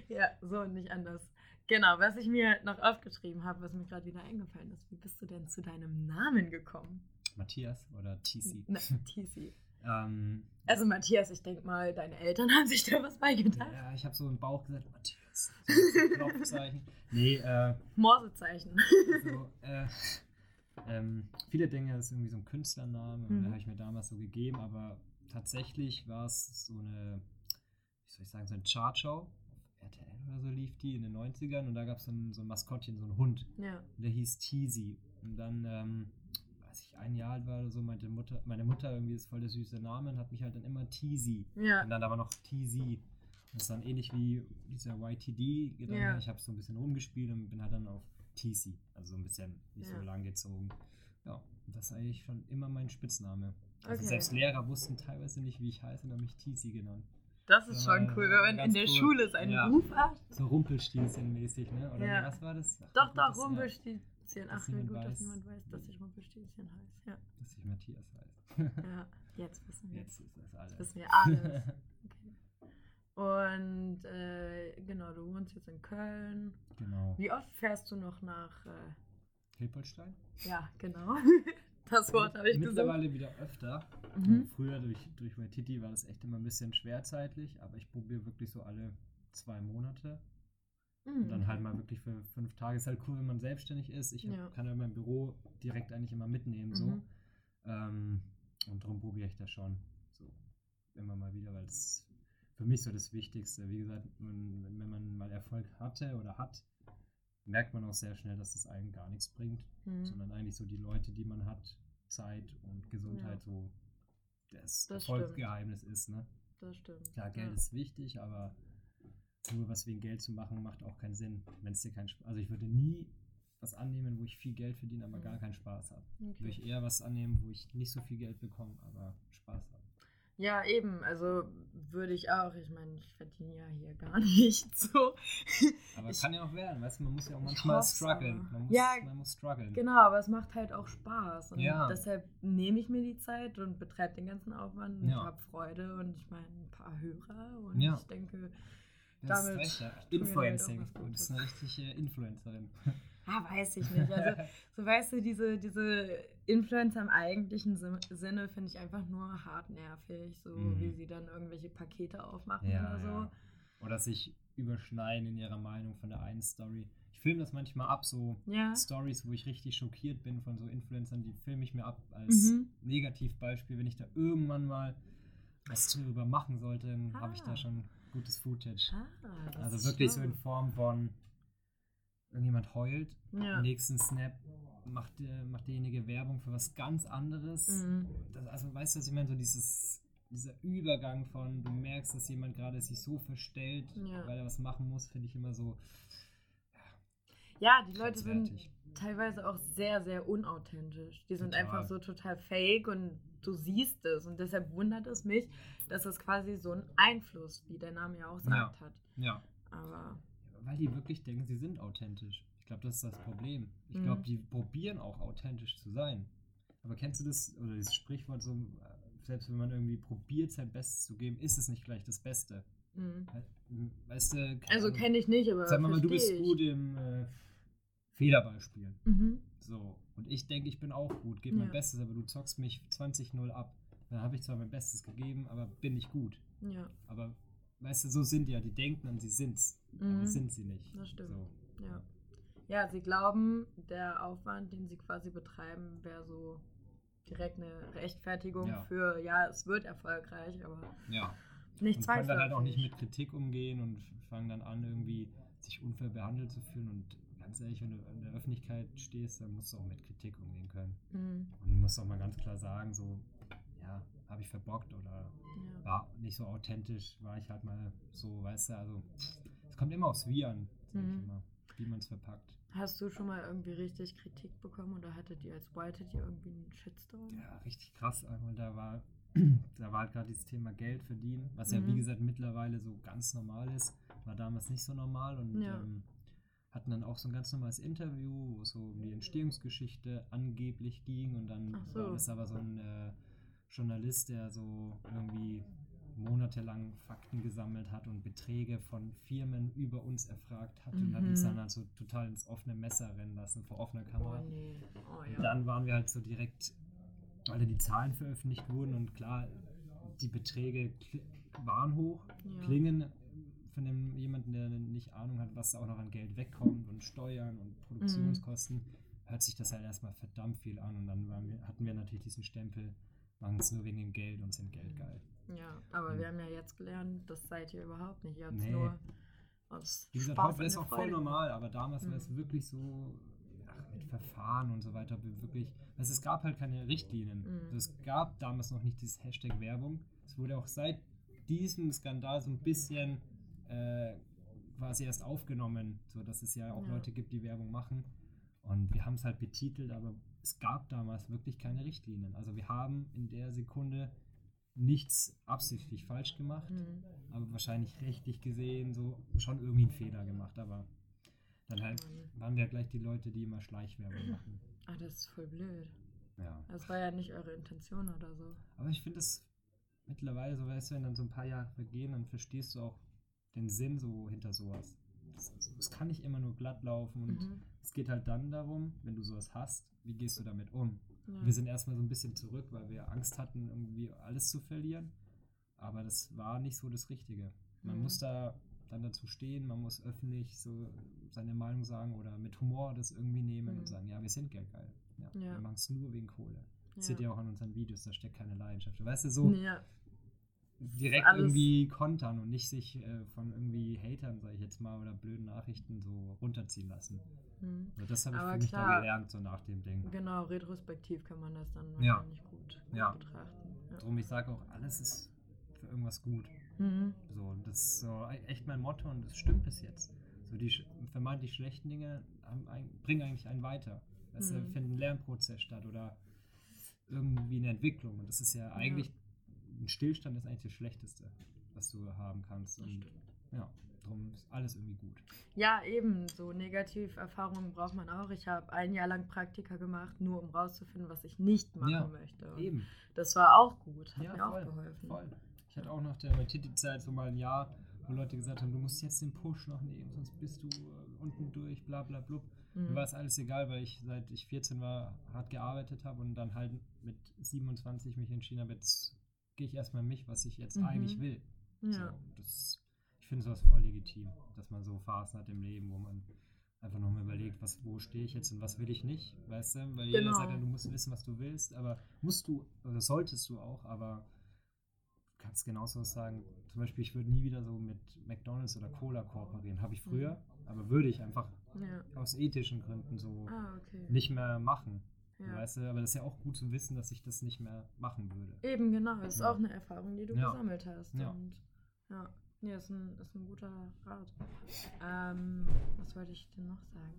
ja, so und nicht anders. Genau, was ich mir noch aufgeschrieben habe, was mir gerade wieder eingefallen ist. Wie bist du denn zu deinem Namen gekommen? Matthias oder TC? Na, TC. ähm, also Matthias, ich denke mal, deine Eltern haben sich da was beigedacht. Ja, ich habe so im Bauch gesagt, Matthias. So Klopfzeichen. Nee, äh. Morsezeichen. Also, äh, ähm, viele das ist irgendwie so ein Künstlername mhm. und den habe ich mir damals so gegeben, aber tatsächlich war es so eine, wie soll ich sagen, so eine Chartshow. RTL oder so lief die in den 90ern und da gab es so ein, so ein Maskottchen, so ein Hund. Ja. Der hieß Teasy. Und dann, ähm, als ich ein Jahr alt war oder so, meinte Mutter, meine Mutter irgendwie ist voll der süße Name und hat mich halt dann immer Teasy. Ja. Und dann aber noch Teasy. Das ist dann ähnlich wie dieser YTD-Gedanke. Ja. Ich habe so ein bisschen rumgespielt und bin halt dann auf TC, also so ein bisschen nicht ja. so lang gezogen. Ja, das ist eigentlich schon immer mein Spitzname. Also okay. selbst Lehrer wussten teilweise nicht, wie ich heiße und haben mich TC genannt. Das ist schon cool, wenn man in der cool. Schule seinen ja. Ruf hat. So Rumpelstilzchen-mäßig, ne? Oder ja. was war das? Ach, doch, doch, Rumpelstilzchen. Ach, wie gut, weiß. dass niemand weiß, dass ich Rumpelstilzchen heiße. Ja. Dass ich Matthias heiße. ja, jetzt wissen wir. Jetzt ist das alles. Jetzt wissen wir alles. Okay. Und äh, genau, du wohnst jetzt in Köln. Genau. Wie oft fährst du noch nach äh, Hilpoltstein? Ja, genau. Das Wort habe ich Mittlerweile wieder öfter. Mhm. Früher durch, durch Waititi war das echt immer ein bisschen schwer zeitlich, aber ich probiere wirklich so alle zwei Monate. Mhm. Und dann halt mal wirklich für fünf Tage. Ist halt cool, wenn man selbstständig ist. Ich ja. kann halt mein Büro direkt eigentlich immer mitnehmen. So. Mhm. Ähm, und darum probiere ich das schon. So immer mal wieder, weil es für mich so das Wichtigste. Wie gesagt, man, wenn man mal Erfolg hatte oder hat, merkt man auch sehr schnell, dass das einem gar nichts bringt, mhm. sondern eigentlich so die Leute, die man hat, Zeit und Gesundheit ja. so das, das Erfolgsgeheimnis ist. Ne? Das stimmt. Klar, Geld ja. ist wichtig, aber nur was wegen Geld zu machen, macht auch keinen Sinn, wenn es dir keinen Spaß Also ich würde nie was annehmen, wo ich viel Geld verdiene, aber mhm. gar keinen Spaß habe. Okay. Würde ich eher was annehmen, wo ich nicht so viel Geld bekomme, aber Spaß habe. Ja, eben. Also würde ich auch. Ich meine, ich verdiene ja hier gar nicht so. Aber es kann ja auch werden, weißt du, man muss ja auch manchmal strugglen. Man muss, ja, man muss strugglen. Genau, aber es macht halt auch Spaß. Und ja. deshalb nehme ich mir die Zeit und betreibe den ganzen Aufwand und ja. habe Freude und ich meine ein paar Hörer und ja. ich denke, das damit. Ist recht, ja. Influencing. Du bist eine richtige Influencerin. Ah, weiß ich nicht. Also, so weißt du, diese, diese Influencer im eigentlichen Sinne finde ich einfach nur hart nervig, so mhm. wie sie dann irgendwelche Pakete aufmachen ja, oder so. Ja. Oder sich überschneiden in ihrer Meinung von der einen Story. Ich filme das manchmal ab, so ja. Stories, wo ich richtig schockiert bin von so Influencern, die filme ich mir ab als mhm. Negativbeispiel. Wenn ich da irgendwann mal was drüber machen sollte, dann ah. habe ich da ah. schon gutes Footage. Ah, also wirklich so in Form von irgendjemand heult, ja. nächsten Snap macht, macht derjenige Werbung für was ganz anderes. Mhm. Das, also weißt du, was ich meine? So dieses, dieser Übergang von, du merkst, dass jemand gerade sich so verstellt, ja. weil er was machen muss, finde ich immer so. Ja, die Leute sind teilweise auch sehr, sehr unauthentisch. Die sind total. einfach so total fake und du siehst es. Und deshalb wundert es mich, dass es quasi so einen Einfluss, wie der Name ja auch sagt, ja. hat. Ja. Aber weil die wirklich denken, sie sind authentisch. Ich glaube, das ist das Problem. Ich mhm. glaube, die probieren auch authentisch zu sein. Aber kennst du das, oder dieses Sprichwort so, selbst wenn man irgendwie probiert, sein Bestes zu geben, ist es nicht gleich das Beste. Mhm. Weißt du, also kenne ich nicht, aber. Sag mal, du bist ich. gut im äh, Federballspielen. Mhm. So. Und ich denke, ich bin auch gut, gebe ja. mein Bestes, aber du zockst mich 20-0 ab. Dann habe ich zwar mein Bestes gegeben, aber bin nicht gut. Ja. Aber weißt du, so sind die ja, die denken und sie sind's. Mhm. Aber sind sie nicht. Das stimmt. So. Ja. ja, sie glauben, der Aufwand, den sie quasi betreiben, wäre so direkt eine Rechtfertigung ja. für, ja, es wird erfolgreich, aber ja. nicht und können dann halt auch nicht mit Kritik umgehen und fangen dann an, irgendwie sich unfair behandelt zu fühlen und ganz ehrlich, wenn du in der Öffentlichkeit stehst, dann musst du auch mit Kritik umgehen können. Mhm. Und du musst auch mal ganz klar sagen, so, ja, habe ich verbockt. War nicht so authentisch, war ich halt mal so, weißt du, also es kommt immer aufs Wie an, sag mhm. ich immer, wie man es verpackt. Hast du schon mal irgendwie richtig Kritik bekommen oder hattet ihr als White hier irgendwie einen Shitstorm? Ja, richtig krass. Einmal da war, da war halt gerade dieses Thema Geld verdienen, was mhm. ja wie mhm. gesagt mittlerweile so ganz normal ist, war damals nicht so normal und ja. ähm, hatten dann auch so ein ganz normales Interview, wo es so um die Entstehungsgeschichte angeblich ging und dann so. war das aber so ein äh, Journalist, der so irgendwie monatelang Fakten gesammelt hat und Beträge von Firmen über uns erfragt hat mhm. und hat uns dann halt so total ins offene Messer rennen lassen, vor offener Kamera. Oh, nee. oh, ja. Und dann waren wir halt so direkt, weil die Zahlen veröffentlicht wurden und klar, die Beträge waren hoch, ja. klingen von dem jemanden, der nicht Ahnung hat, was da auch noch an Geld wegkommt und Steuern und Produktionskosten, mhm. hört sich das halt erstmal verdammt viel an und dann wir, hatten wir natürlich diesen Stempel, machen es nur wegen dem Geld und sind geldgeil. Ja, aber mhm. wir haben ja jetzt gelernt, das seid ihr überhaupt nicht. Ihr habt nee. nur aus Wie gesagt, heute es auch voll normal, aber damals mhm. war es wirklich so ach, mit Verfahren und so weiter. Wirklich, also es gab halt keine Richtlinien. Mhm. Also es gab damals noch nicht dieses Hashtag Werbung. Es wurde auch seit diesem Skandal so ein bisschen äh, quasi erst aufgenommen, so dass es ja auch ja. Leute gibt, die Werbung machen. Und wir haben es halt betitelt, aber es gab damals wirklich keine Richtlinien. Also wir haben in der Sekunde nichts absichtlich falsch gemacht, mhm. aber wahrscheinlich rechtlich gesehen so schon irgendwie einen Fehler gemacht. Aber dann halt waren wir gleich die Leute, die immer Schleichwerbung machen. Ah, das ist voll blöd. Ja. Das war ja nicht eure Intention oder so. Aber ich finde es mittlerweile so, weißt du, wenn dann so ein paar Jahre vergehen, dann verstehst du auch den Sinn so hinter sowas. Es kann nicht immer nur glatt laufen und mhm. es geht halt dann darum, wenn du sowas hast, wie gehst du damit um? Ja. Wir sind erstmal so ein bisschen zurück, weil wir Angst hatten, irgendwie alles zu verlieren. Aber das war nicht so das Richtige. Man mhm. muss da dann dazu stehen, man muss öffentlich so seine Meinung sagen oder mit Humor das irgendwie nehmen mhm. und sagen, ja, wir sind geldgeil. Ja, ja. Wir machen es nur wegen Kohle. Das ja. seht ihr auch an unseren Videos, da steckt keine Leidenschaft. Weißt du, so ja. Direkt irgendwie kontern und nicht sich äh, von irgendwie Hatern, sage ich jetzt mal, oder blöden Nachrichten so runterziehen lassen. Mhm. Also das habe ich für mich klar, da gelernt, so nach dem Ding. Genau, retrospektiv kann man das dann wahrscheinlich gut, gut betrachten. Darum, ich sage auch, alles ist für irgendwas gut. Mhm. So, das ist so echt mein Motto und das stimmt bis jetzt. So die vermeintlich schlechten Dinge haben, bringen eigentlich einen weiter. Es mhm. findet ein Lernprozess statt oder irgendwie eine Entwicklung. Und das ist ja eigentlich, ja. Ein Stillstand ist eigentlich das Schlechteste, was du haben kannst. Und ja, darum ist alles irgendwie gut. Ja, eben, so Negativerfahrungen braucht man auch. Ich habe ein Jahr lang Praktika gemacht, nur um rauszufinden, was ich nicht machen ja, möchte. Und eben. Das war auch gut, hat ja, mir voll, auch geholfen. Voll. Ich hatte auch nach der Titi-Zeit so mal ein Jahr, wo Leute gesagt haben, du musst jetzt den Push noch nehmen, sonst bist du äh, unten durch, bla bla blub. Mhm. Mir war es alles egal, weil ich seit ich 14 war hart gearbeitet habe und dann halt mit 27 mich entschieden habe, jetzt gehe ich erstmal mich, was ich jetzt mhm. eigentlich will. Ja. So, das, ich finde sowas voll legitim, dass man so Phasen hat im Leben, wo man einfach nochmal überlegt, was, wo stehe ich jetzt und was will ich nicht, weißt du? Weil genau. jeder sagt ja, du musst wissen, was du willst, aber musst du, oder solltest du auch, aber du kannst genauso sagen, zum Beispiel, ich würde nie wieder so mit McDonalds oder Cola kooperieren. Habe ich früher, mhm. aber würde ich einfach ja. aus ethischen Gründen so ah, okay. nicht mehr machen. Ja. Weißt du, aber das ist ja auch gut zu wissen, dass ich das nicht mehr machen würde. Eben, genau. Das ist ja. auch eine Erfahrung, die du gesammelt hast. Ja. Und ja, nee, ist ein, ist ein guter Rat. Ähm, was wollte ich denn noch sagen?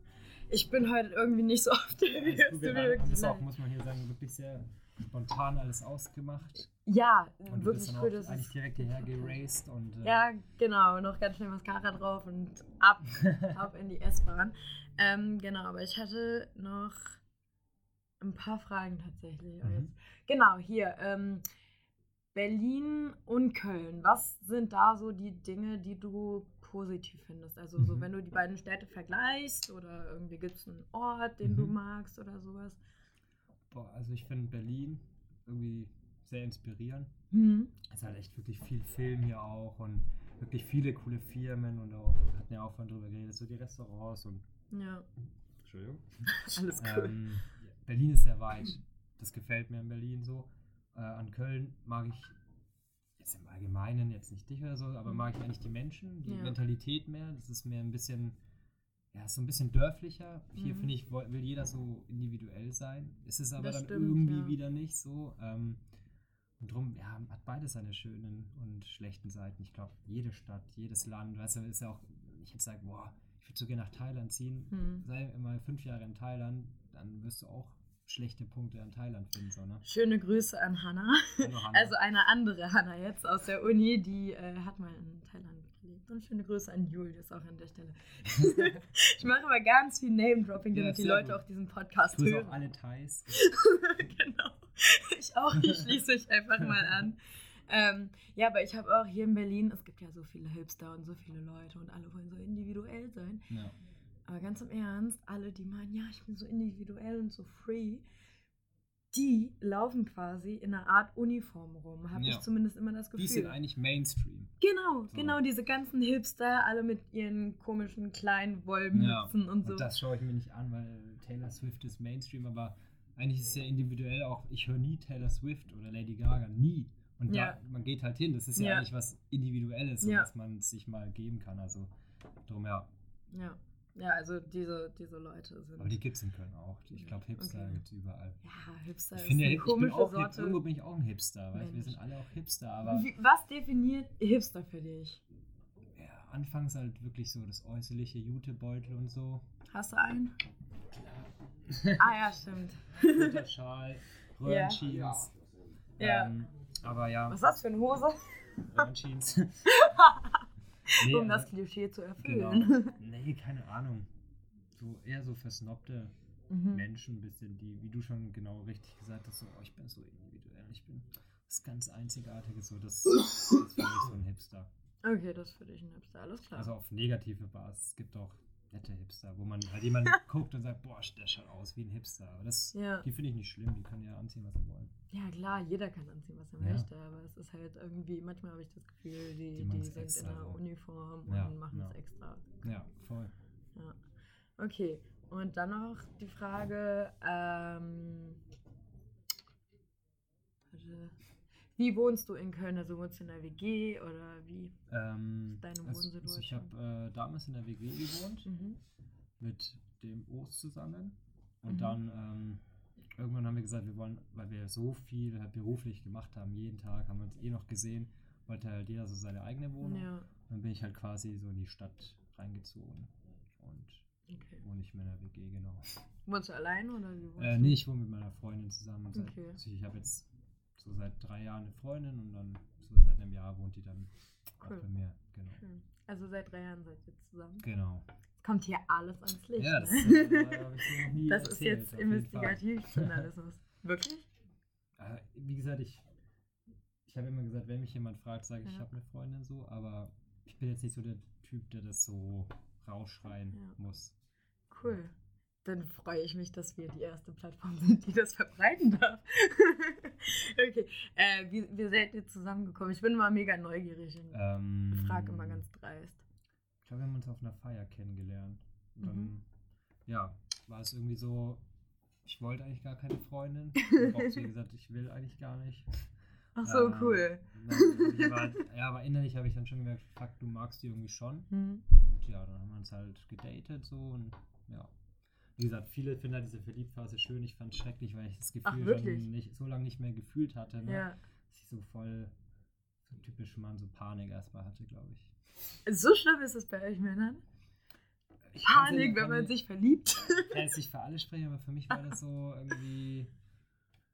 Ich bin heute irgendwie nicht so oft der ja, Das ist auch, muss man hier sagen, wirklich sehr spontan alles ausgemacht. Ja, und wirklich cool. Das eigentlich direkt hierher geraced und. Äh ja, genau, noch ganz schnell Mascara drauf und ab, ab in die S-Bahn. Ähm, genau, aber ich hatte noch ein paar Fragen tatsächlich. Mhm. Genau, hier. Ähm, Berlin und Köln. Was sind da so die Dinge, die du positiv findest? Also, mhm. so, wenn du die beiden Städte vergleichst oder irgendwie gibt es einen Ort, den mhm. du magst oder sowas? Boah, also ich finde Berlin irgendwie sehr inspirierend. Mhm. Es halt echt wirklich viel Film hier auch und wirklich viele coole Firmen und auch, wir hatten ja auch von drüber geredet, so die Restaurants und. Ja. Entschuldigung. Alles cool. Ähm, Berlin ist sehr weit. Das gefällt mir in Berlin so. Äh, an Köln mag ich jetzt im Allgemeinen, jetzt nicht dich oder so, aber mag ich eigentlich die Menschen, die ja. Mentalität mehr. Das ist mir ein bisschen ja, so ein bisschen dörflicher. Hier mhm. finde ich, will jeder so individuell sein. Ist es aber das dann stimmt, irgendwie ja. wieder nicht so. Ähm, und drum, ja, hat beides seine schönen und schlechten Seiten. Ich glaube, jede Stadt, jedes Land, weißt du, ist ja auch, ich hätte gesagt, boah, ich würde so gerne nach Thailand ziehen. Mhm. Sei mal fünf Jahre in Thailand, dann wirst du auch schlechte Punkte an Thailand finden. So, ne? Schöne Grüße an. Hallo, Hannah. Also eine andere Hannah jetzt aus der Uni, die äh, hat mal in Thailand gelebt. Und schöne Grüße an Julius auch an der Stelle. ich mache aber ganz viel Name-Dropping, damit ja, die Leute gut. auch diesen Podcast Grüße hören. auch alle Thais. genau. Ich auch, ich schließe mich einfach mal an. Ähm, ja, aber ich habe auch hier in Berlin, es gibt ja so viele Hipster und so viele Leute und alle wollen so individuell sein. Ja. Aber ganz im Ernst, alle, die meinen, ja, ich bin so individuell und so free, die laufen quasi in einer Art Uniform rum, habe ja. ich zumindest immer das Gefühl. Die sind eigentlich Mainstream. Genau, so. genau, diese ganzen Hipster, alle mit ihren komischen kleinen Wollmützen ja. und so. Und das schaue ich mir nicht an, weil Taylor Swift ist Mainstream, aber eigentlich ist es ja individuell auch, ich höre nie Taylor Swift oder Lady Gaga, nie. Und ja. da, man geht halt hin, das ist ja, eigentlich was Individuelles, was man sich mal geben kann, also drum ja. Ja. Ja, also diese, diese Leute sind. Aber die gibt es in Köln auch. Ich glaube, Hipster okay. gibt es überall. Ja, Hipster ich ist finde, eine ich komische bin auch, Sorte. Irgendwo bin ich auch ein Hipster, weil wir sind alle auch Hipster. Aber Wie, was definiert Hipster für dich? Ja, anfangs halt wirklich so das äußerliche Jutebeutel und so. Hast du einen? Klar. ah ja, stimmt. Unterschal, Röhrenjeans. Ja. Ähm, Aber ja. Was ist das für eine Hose? Jeans. nee, um das Klischee zu erfüllen. Genau. Nee, keine Ahnung. So eher so versnobte mhm. Menschen, ein bisschen, die, wie du schon genau richtig gesagt hast, so, oh, ich bin so individuell, ich bin was ganz Einzigartiges, so, das, das ist für mich so ein Hipster. Okay, das ist für dich ein Hipster, alles klar. Also auf negative Basis. Es gibt auch nette Hipster, wo man halt jemanden guckt und sagt, boah, der schaut aus wie ein Hipster. Aber das, ja. die finde ich nicht schlimm, die können ja anziehen, was sie wollen. Ja, klar, jeder kann anziehen, was er ja. möchte, aber es ist halt irgendwie, manchmal habe ich das Gefühl, die, die, die sind in einer. Uniform und ja, machen es extra. Ja, voll. Ja. Okay, und dann noch die Frage, ähm, wie wohnst du in Köln? Also wohnst du in der WG oder wie ähm, ist deine also, Wohnsituation? Also ich habe äh, damals in der WG gewohnt mhm. mit dem Ost zusammen und mhm. dann ähm, irgendwann haben wir gesagt, wir wollen, weil wir so viel halt beruflich gemacht haben, jeden Tag haben wir uns eh noch gesehen, wollte halt jeder so seine eigene Wohnung. Ja. Dann bin ich halt quasi so in die Stadt reingezogen und okay. wohne ich in der WG, genau. Wohnst du allein oder wie wohnst äh, Nee, ich wohne mit meiner Freundin zusammen. Okay. Also ich habe jetzt so seit drei Jahren eine Freundin und dann so seit einem Jahr wohnt die dann cool. bei mir. Genau. Schön. Also seit drei Jahren seid ihr zusammen. Genau. Jetzt kommt hier alles ans Licht. Ja, das, ne? äh, das ist jetzt Investigativjournalismus. Wirklich? Äh, wie gesagt, ich, ich habe immer gesagt, wenn mich jemand fragt, sage ich, ja. ich habe eine Freundin so, aber ich bin jetzt nicht so der Typ, der das so rausschreien ja. muss. Cool. Dann freue ich mich, dass wir die erste Plattform sind, die das verbreiten darf. okay. Äh, wie, wie seid ihr zusammengekommen? Ich bin immer mega neugierig und ähm, frage immer ganz dreist. Ich glaube, wir haben uns auf einer Feier kennengelernt. Und dann, mhm. ja, war es irgendwie so, ich wollte eigentlich gar keine Freundin. Ich habe gesagt, ich will eigentlich gar nicht. Ach so, ähm, cool. Aber, ja, aber innerlich habe ich dann schon gemerkt, fuck, du magst die irgendwie schon. Mhm. Und ja, dann haben wir uns halt gedatet so und ja wie gesagt, viele finden halt diese Verliebtphase schön. Ich fand es schrecklich, weil ich das Gefühl Ach, nicht, so lange nicht mehr gefühlt hatte. Ne? Ja. Dass ich so voll, so typisch Mann, so Panik erstmal hatte, glaube ich. So schlimm ist es bei euch Männern? Ich Panik, wenn man sich verliebt. Ich kann jetzt nicht für alle sprechen, aber für mich war das so irgendwie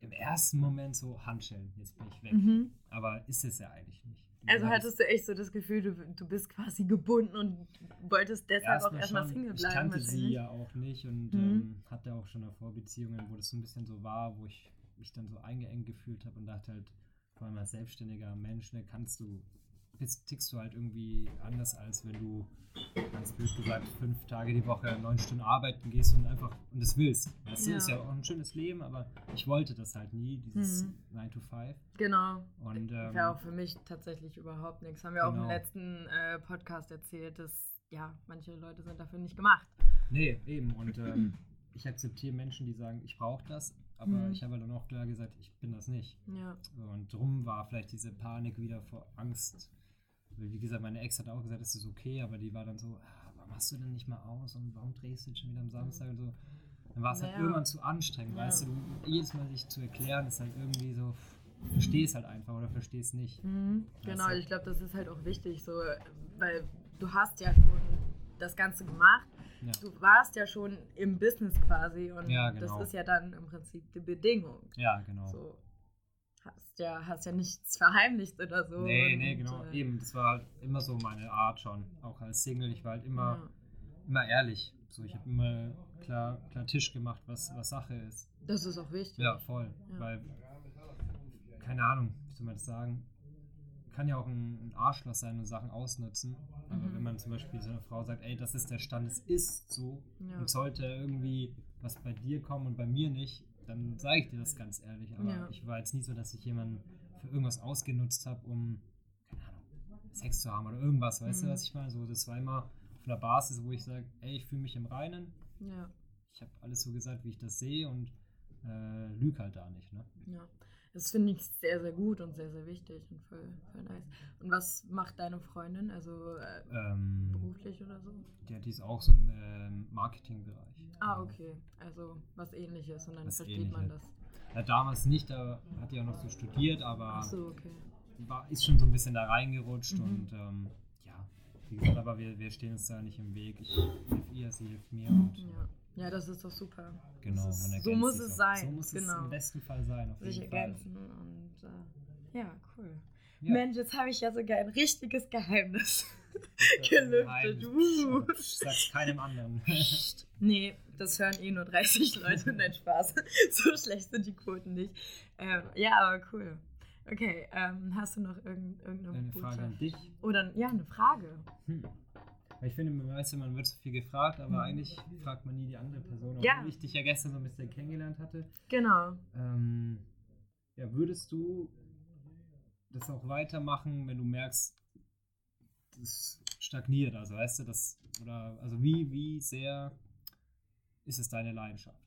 im ersten Moment so Handschellen, jetzt bin ich weg. Mhm. Aber ist es ja eigentlich nicht. Also hattest du echt so das Gefühl, du, du bist quasi gebunden und wolltest deshalb erst auch erstmal Single bleiben. Ich kannte sie ja auch nicht und mhm. ähm, hatte auch schon davor Beziehungen, wo das so ein bisschen so war, wo ich mich dann so eingeengt gefühlt habe und dachte halt, vor allem als selbstständiger Mensch, ne, kannst du bist, tickst du halt irgendwie anders, als wenn du, ganz blöd gesagt, fünf Tage die Woche, neun Stunden arbeiten gehst und einfach und das willst. Weißt ja. du, ist ja auch ein schönes Leben, aber ich wollte das halt nie, dieses mhm. 9 to 5. Genau. Und ähm, wäre auch für mich tatsächlich überhaupt nichts. Haben wir genau. auch im genau. letzten äh, Podcast erzählt, dass ja, manche Leute sind dafür nicht gemacht. Nee, eben. Und ähm, ich akzeptiere Menschen, die sagen, ich brauche das, aber mhm. ich habe dann auch klar gesagt, ich bin das nicht. Ja. Und drum war vielleicht diese Panik wieder vor Angst wie gesagt, meine Ex hat auch gesagt, es ist okay, aber die war dann so, ah, warum machst du denn nicht mal aus und warum drehst du jetzt schon wieder am Samstag und so. Dann war es halt naja. halt irgendwann zu anstrengend, ja. weißt du, jedes Mal sich zu erklären, ist halt irgendwie so, versteh es halt einfach oder versteh es nicht. Mhm, genau, ich glaube, das ist halt auch wichtig, so, weil du hast ja schon das Ganze gemacht, ja. du warst ja schon im Business quasi und ja, genau. das ist ja dann im Prinzip die Bedingung. Ja, genau. So, hast ja, hast ja nichts verheimlicht oder so. Nee, nee, genau. Äh, Eben, das war halt immer so meine Art schon. Auch als Single, ich war halt immer, ja. immer ehrlich. So, ich habe immer klar, klar Tisch gemacht, was, was Sache ist. Das ist auch wichtig. Ja, voll. Ja. Weil, keine Ahnung, wie soll man das sagen? Kann ja auch ein, ein Arschloch sein und Sachen ausnutzen. Aber mhm. wenn man zum Beispiel so einer Frau sagt, ey, das ist der Stand, es ist so ja. und sollte irgendwie was bei dir kommen und bei mir nicht, dann sage ich dir das ganz ehrlich. Aber ja. ich war jetzt nie so, dass ich jemanden für irgendwas ausgenutzt habe, um, keine Ahnung, Sex zu haben oder irgendwas. Weißt mhm. du, was ich meine? So, das war immer auf einer Basis, wo ich sage, ey, ich fühle mich im Reinen. Ja. Ich habe alles so gesagt, wie ich das sehe und äh, lüge halt da nicht. Ne? Ja. Das finde ich sehr, sehr gut und sehr, sehr wichtig und voll, voll nice. Und was macht deine Freundin, also äh, ähm, beruflich oder so? Ja, die ist auch so im äh, Marketingbereich. Ah, okay. Also was ähnliches und dann was versteht ähnliches. man das. Ja, damals nicht, da hat die auch noch so studiert, aber Ach so, okay. war, ist schon so ein bisschen da reingerutscht mhm. und ähm, ja, wie gesagt, aber wir, wir stehen uns da nicht im Weg. Ich helfe ihr, sie hilft mir. Und, ja. Ja, das ist doch super. Genau, ist, so muss es sein. So muss genau. es im besten Fall sein. Sich ergänzen und äh, Ja, cool. Ja. Mensch, jetzt habe ich ja sogar ein richtiges Geheimnis gelüftet. Uh. Sag's keinem anderen. nee, das hören eh nur 30 Leute. Nein, Spaß. so schlecht sind die Quoten nicht. Ähm, ja, aber cool. Okay, ähm, hast du noch irgend, irgendeine eine Frage an dich? Oder ja, eine Frage. Hm. Ich finde, man weiß ja, man wird so viel gefragt, aber mhm. eigentlich fragt man nie die andere Person. Obwohl ja. ich dich ja gestern so ein bisschen kennengelernt hatte. Genau. Ähm, ja, würdest du das auch weitermachen, wenn du merkst, das stagniert, also weißt du, das, oder, also wie, wie sehr ist es deine Leidenschaft?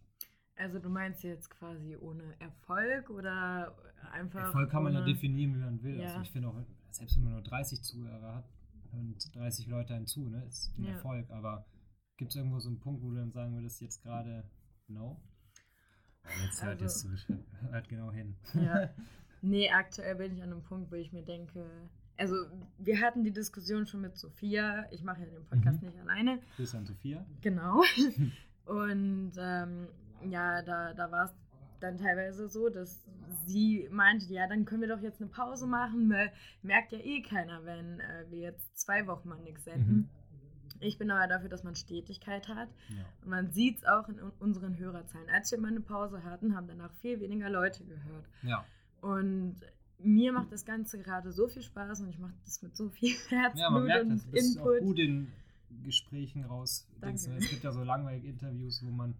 Also du meinst jetzt quasi ohne Erfolg oder einfach. Erfolg kann man ja definieren, wie man will. Ja. Also ich finde auch, selbst wenn man nur 30 Zuhörer hat, und 30 Leute einen zu, ne? Ist ein ja. Erfolg. Aber gibt es irgendwo so einen Punkt, wo du dann sagen würdest, jetzt gerade no? Jetzt hört also, es hört genau hin. Ja. Nee, aktuell bin ich an einem Punkt, wo ich mir denke, also wir hatten die Diskussion schon mit Sophia. Ich mache ja den Podcast mhm. nicht alleine. Grüße an Sophia. Genau. Und ähm, ja, da, da war es dann teilweise so, dass sie meinte, ja, dann können wir doch jetzt eine Pause machen, weil merkt ja eh keiner, wenn äh, wir jetzt zwei Wochen mal nichts senden. Mhm. Ich bin aber dafür, dass man Stetigkeit hat. Ja. Und man sieht es auch in unseren Hörerzahlen. Als wir mal eine Pause hatten, haben danach viel weniger Leute gehört. Ja. Und mir macht das Ganze gerade so viel Spaß und ich mache das mit so viel Herzblut ja, man merkt und das. Du bist Input. Auch gut in Gesprächen raus. Danke. Es gibt ja so langweilige Interviews, wo man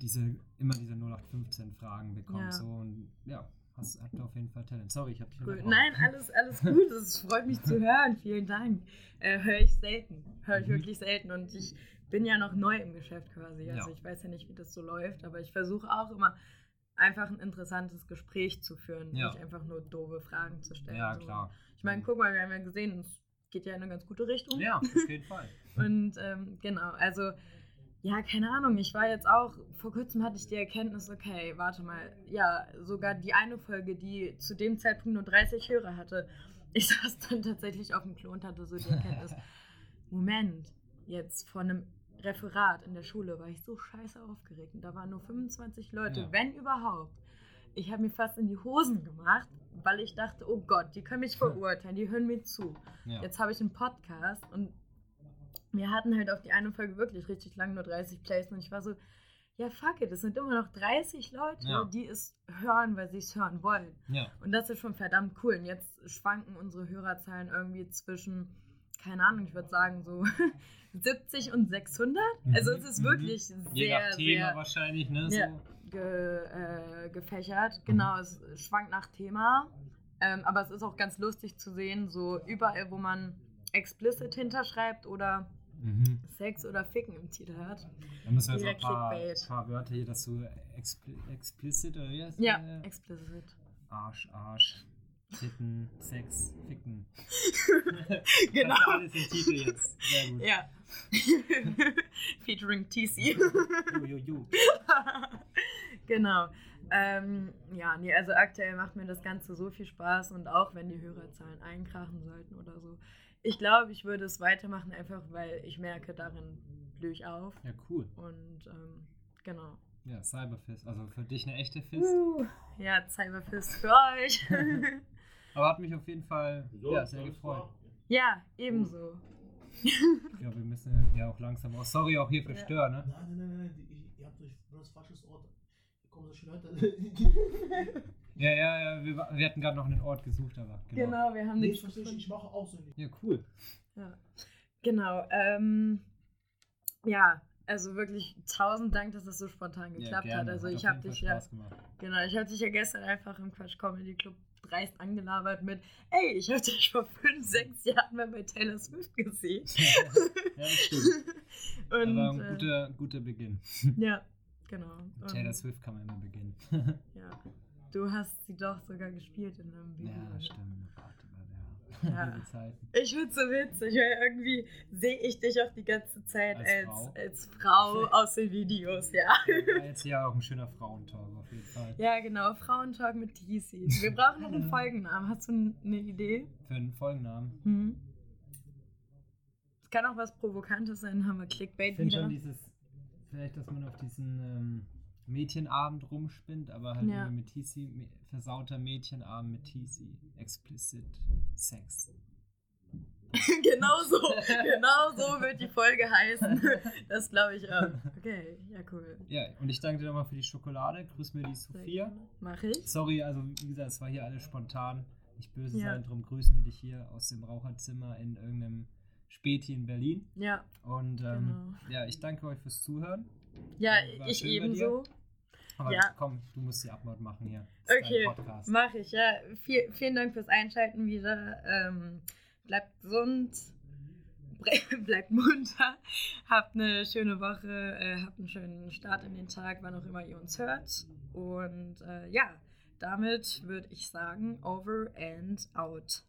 diese, immer diese 0815 Fragen bekommt. Ja. So und ja, hast, habt auf jeden Fall Talent. Sorry, ich habe dich cool. Nein, alles, alles gut. Es freut mich zu hören. Vielen Dank. Äh, Höre ich selten. Höre ich mhm. wirklich selten. Und ich bin ja noch neu im Geschäft quasi. Also ja. ich weiß ja nicht, wie das so läuft, aber ich versuche auch immer einfach ein interessantes Gespräch zu führen, ja. nicht einfach nur doofe Fragen zu stellen. Ja, klar. Ich meine, guck mal, wir haben ja gesehen, es geht ja in eine ganz gute Richtung. Ja, auf jeden Fall. Und ähm, genau, also ja, keine Ahnung, ich war jetzt auch, vor kurzem hatte ich die Erkenntnis, okay, warte mal, ja, sogar die eine Folge, die zu dem Zeitpunkt nur 30 Hörer hatte, ich saß dann tatsächlich auf dem Klo und hatte so die Erkenntnis, Moment, jetzt vor einem Referat in der Schule war ich so scheiße aufgeregt und da waren nur 25 Leute, ja. wenn überhaupt. Ich habe mir fast in die Hosen gemacht, weil ich dachte, oh Gott, die können mich verurteilen, die hören mir zu. Ja. Jetzt habe ich einen Podcast und wir hatten halt auf die eine Folge wirklich richtig lang, nur 30 Plays und ich war so, ja fuck it, es sind immer noch 30 Leute, ja. die es hören, weil sie es hören wollen. Ja. Und das ist schon verdammt cool. Und jetzt schwanken unsere Hörerzahlen irgendwie zwischen, keine Ahnung, ich würde sagen so 70 und 600. Mhm. Also es ist mhm. wirklich mhm. sehr, Je nach Thema sehr, wahrscheinlich, ne? Ja, ge, äh, gefächert. Mhm. Genau, es schwankt nach Thema. Ähm, aber es ist auch ganz lustig zu sehen, so überall, wo man explicit hinterschreibt oder mhm. Sex oder Ficken im Titel hat. Da müssen wir so ein paar, paar, Wörter hier, dass du expli explicit oder wie heißt Ja, äh, explicit. Arsch, Arsch, Titten, Sex, Ficken. genau. Das ist alles im Titel jetzt. Sehr gut. Ja. Featuring TC. ju, ju, ju. genau. Ähm, ja, nee, also aktuell macht mir das Ganze so viel Spaß und auch wenn die Hörerzahlen einkrachen sollten oder so, ich glaube, ich würde es weitermachen, einfach weil ich merke, darin blühe ich auf. Ja, cool. Und ähm, genau. Ja, Cyberfist. Also für dich eine echte Fist. Uh, ja, Cyberfist für euch. Aber hat mich auf jeden Fall ja, sehr gefreut. Ja, ebenso. ja, wir müssen ja auch langsam aus. Sorry auch hier für ja. Stören, ne? Nein, nein, nein, nein. Ihr habt euch das falsches Ort. Hier kommen so schöne Leute. Ja, ja, ja, wir, wir hatten gerade noch einen Ort gesucht, aber genau. Genau, wir haben nichts nee, ich, ich mache auch so nicht. Ja, cool. Ja, genau. Ähm, ja, also wirklich tausend Dank, dass das so spontan geklappt ja, hat. Also hat ich habe dich ja, gemacht. genau, ich habe dich ja gestern einfach im Quatsch Comedy Club dreist angelabert mit, ey, ich habe dich vor fünf, sechs Jahren mal bei Taylor Swift gesehen. ja, das stimmt. Und, Aber ein äh, guter, guter Beginn. Ja, genau. Mit Taylor Swift kann man immer beginnen. ja. Du hast sie doch sogar gespielt in einem Video. Ja, stimmt. Ja. Ich finde es so witzig, weil irgendwie sehe ich dich auch die ganze Zeit als, als, Frau, als Frau aus den Videos, ja. ja. Jetzt ja auch ein schöner Frauentalk auf jeden Fall. Ja, genau, Frauentalk mit TC. Wir brauchen noch einen Folgennamen. Hast du eine Idee? Für einen Folgennamen? Mhm. Es kann auch was Provokantes sein, haben wir Clickbait ich wieder. schon dieses, vielleicht, dass man auf diesen ähm, Mädchenabend rumspinnt, aber halt ja. mit TC, versauter Mädchenabend mit TC, explicit Sex. genau so, genau so wird die Folge heißen. Das glaube ich auch. Okay, ja, cool. Ja, und ich danke dir nochmal für die Schokolade. Grüß mir die Sophia. Mach ich. Sorry, also wie gesagt, es war hier alles spontan. Nicht böse ja. sein, darum grüßen wir dich hier aus dem Raucherzimmer in irgendeinem Späti in Berlin. Ja. Und ähm, genau. ja, ich danke euch fürs Zuhören. Ja, ich ebenso. Aber ja. komm, du musst die Abmord machen hier. Okay, mach ich, ja. Viel, vielen Dank fürs Einschalten wieder. Ähm, bleibt gesund, bleibt munter, habt eine schöne Woche, äh, habt einen schönen Start in den Tag, wann auch immer ihr uns hört. Und äh, ja, damit würde ich sagen, over and out.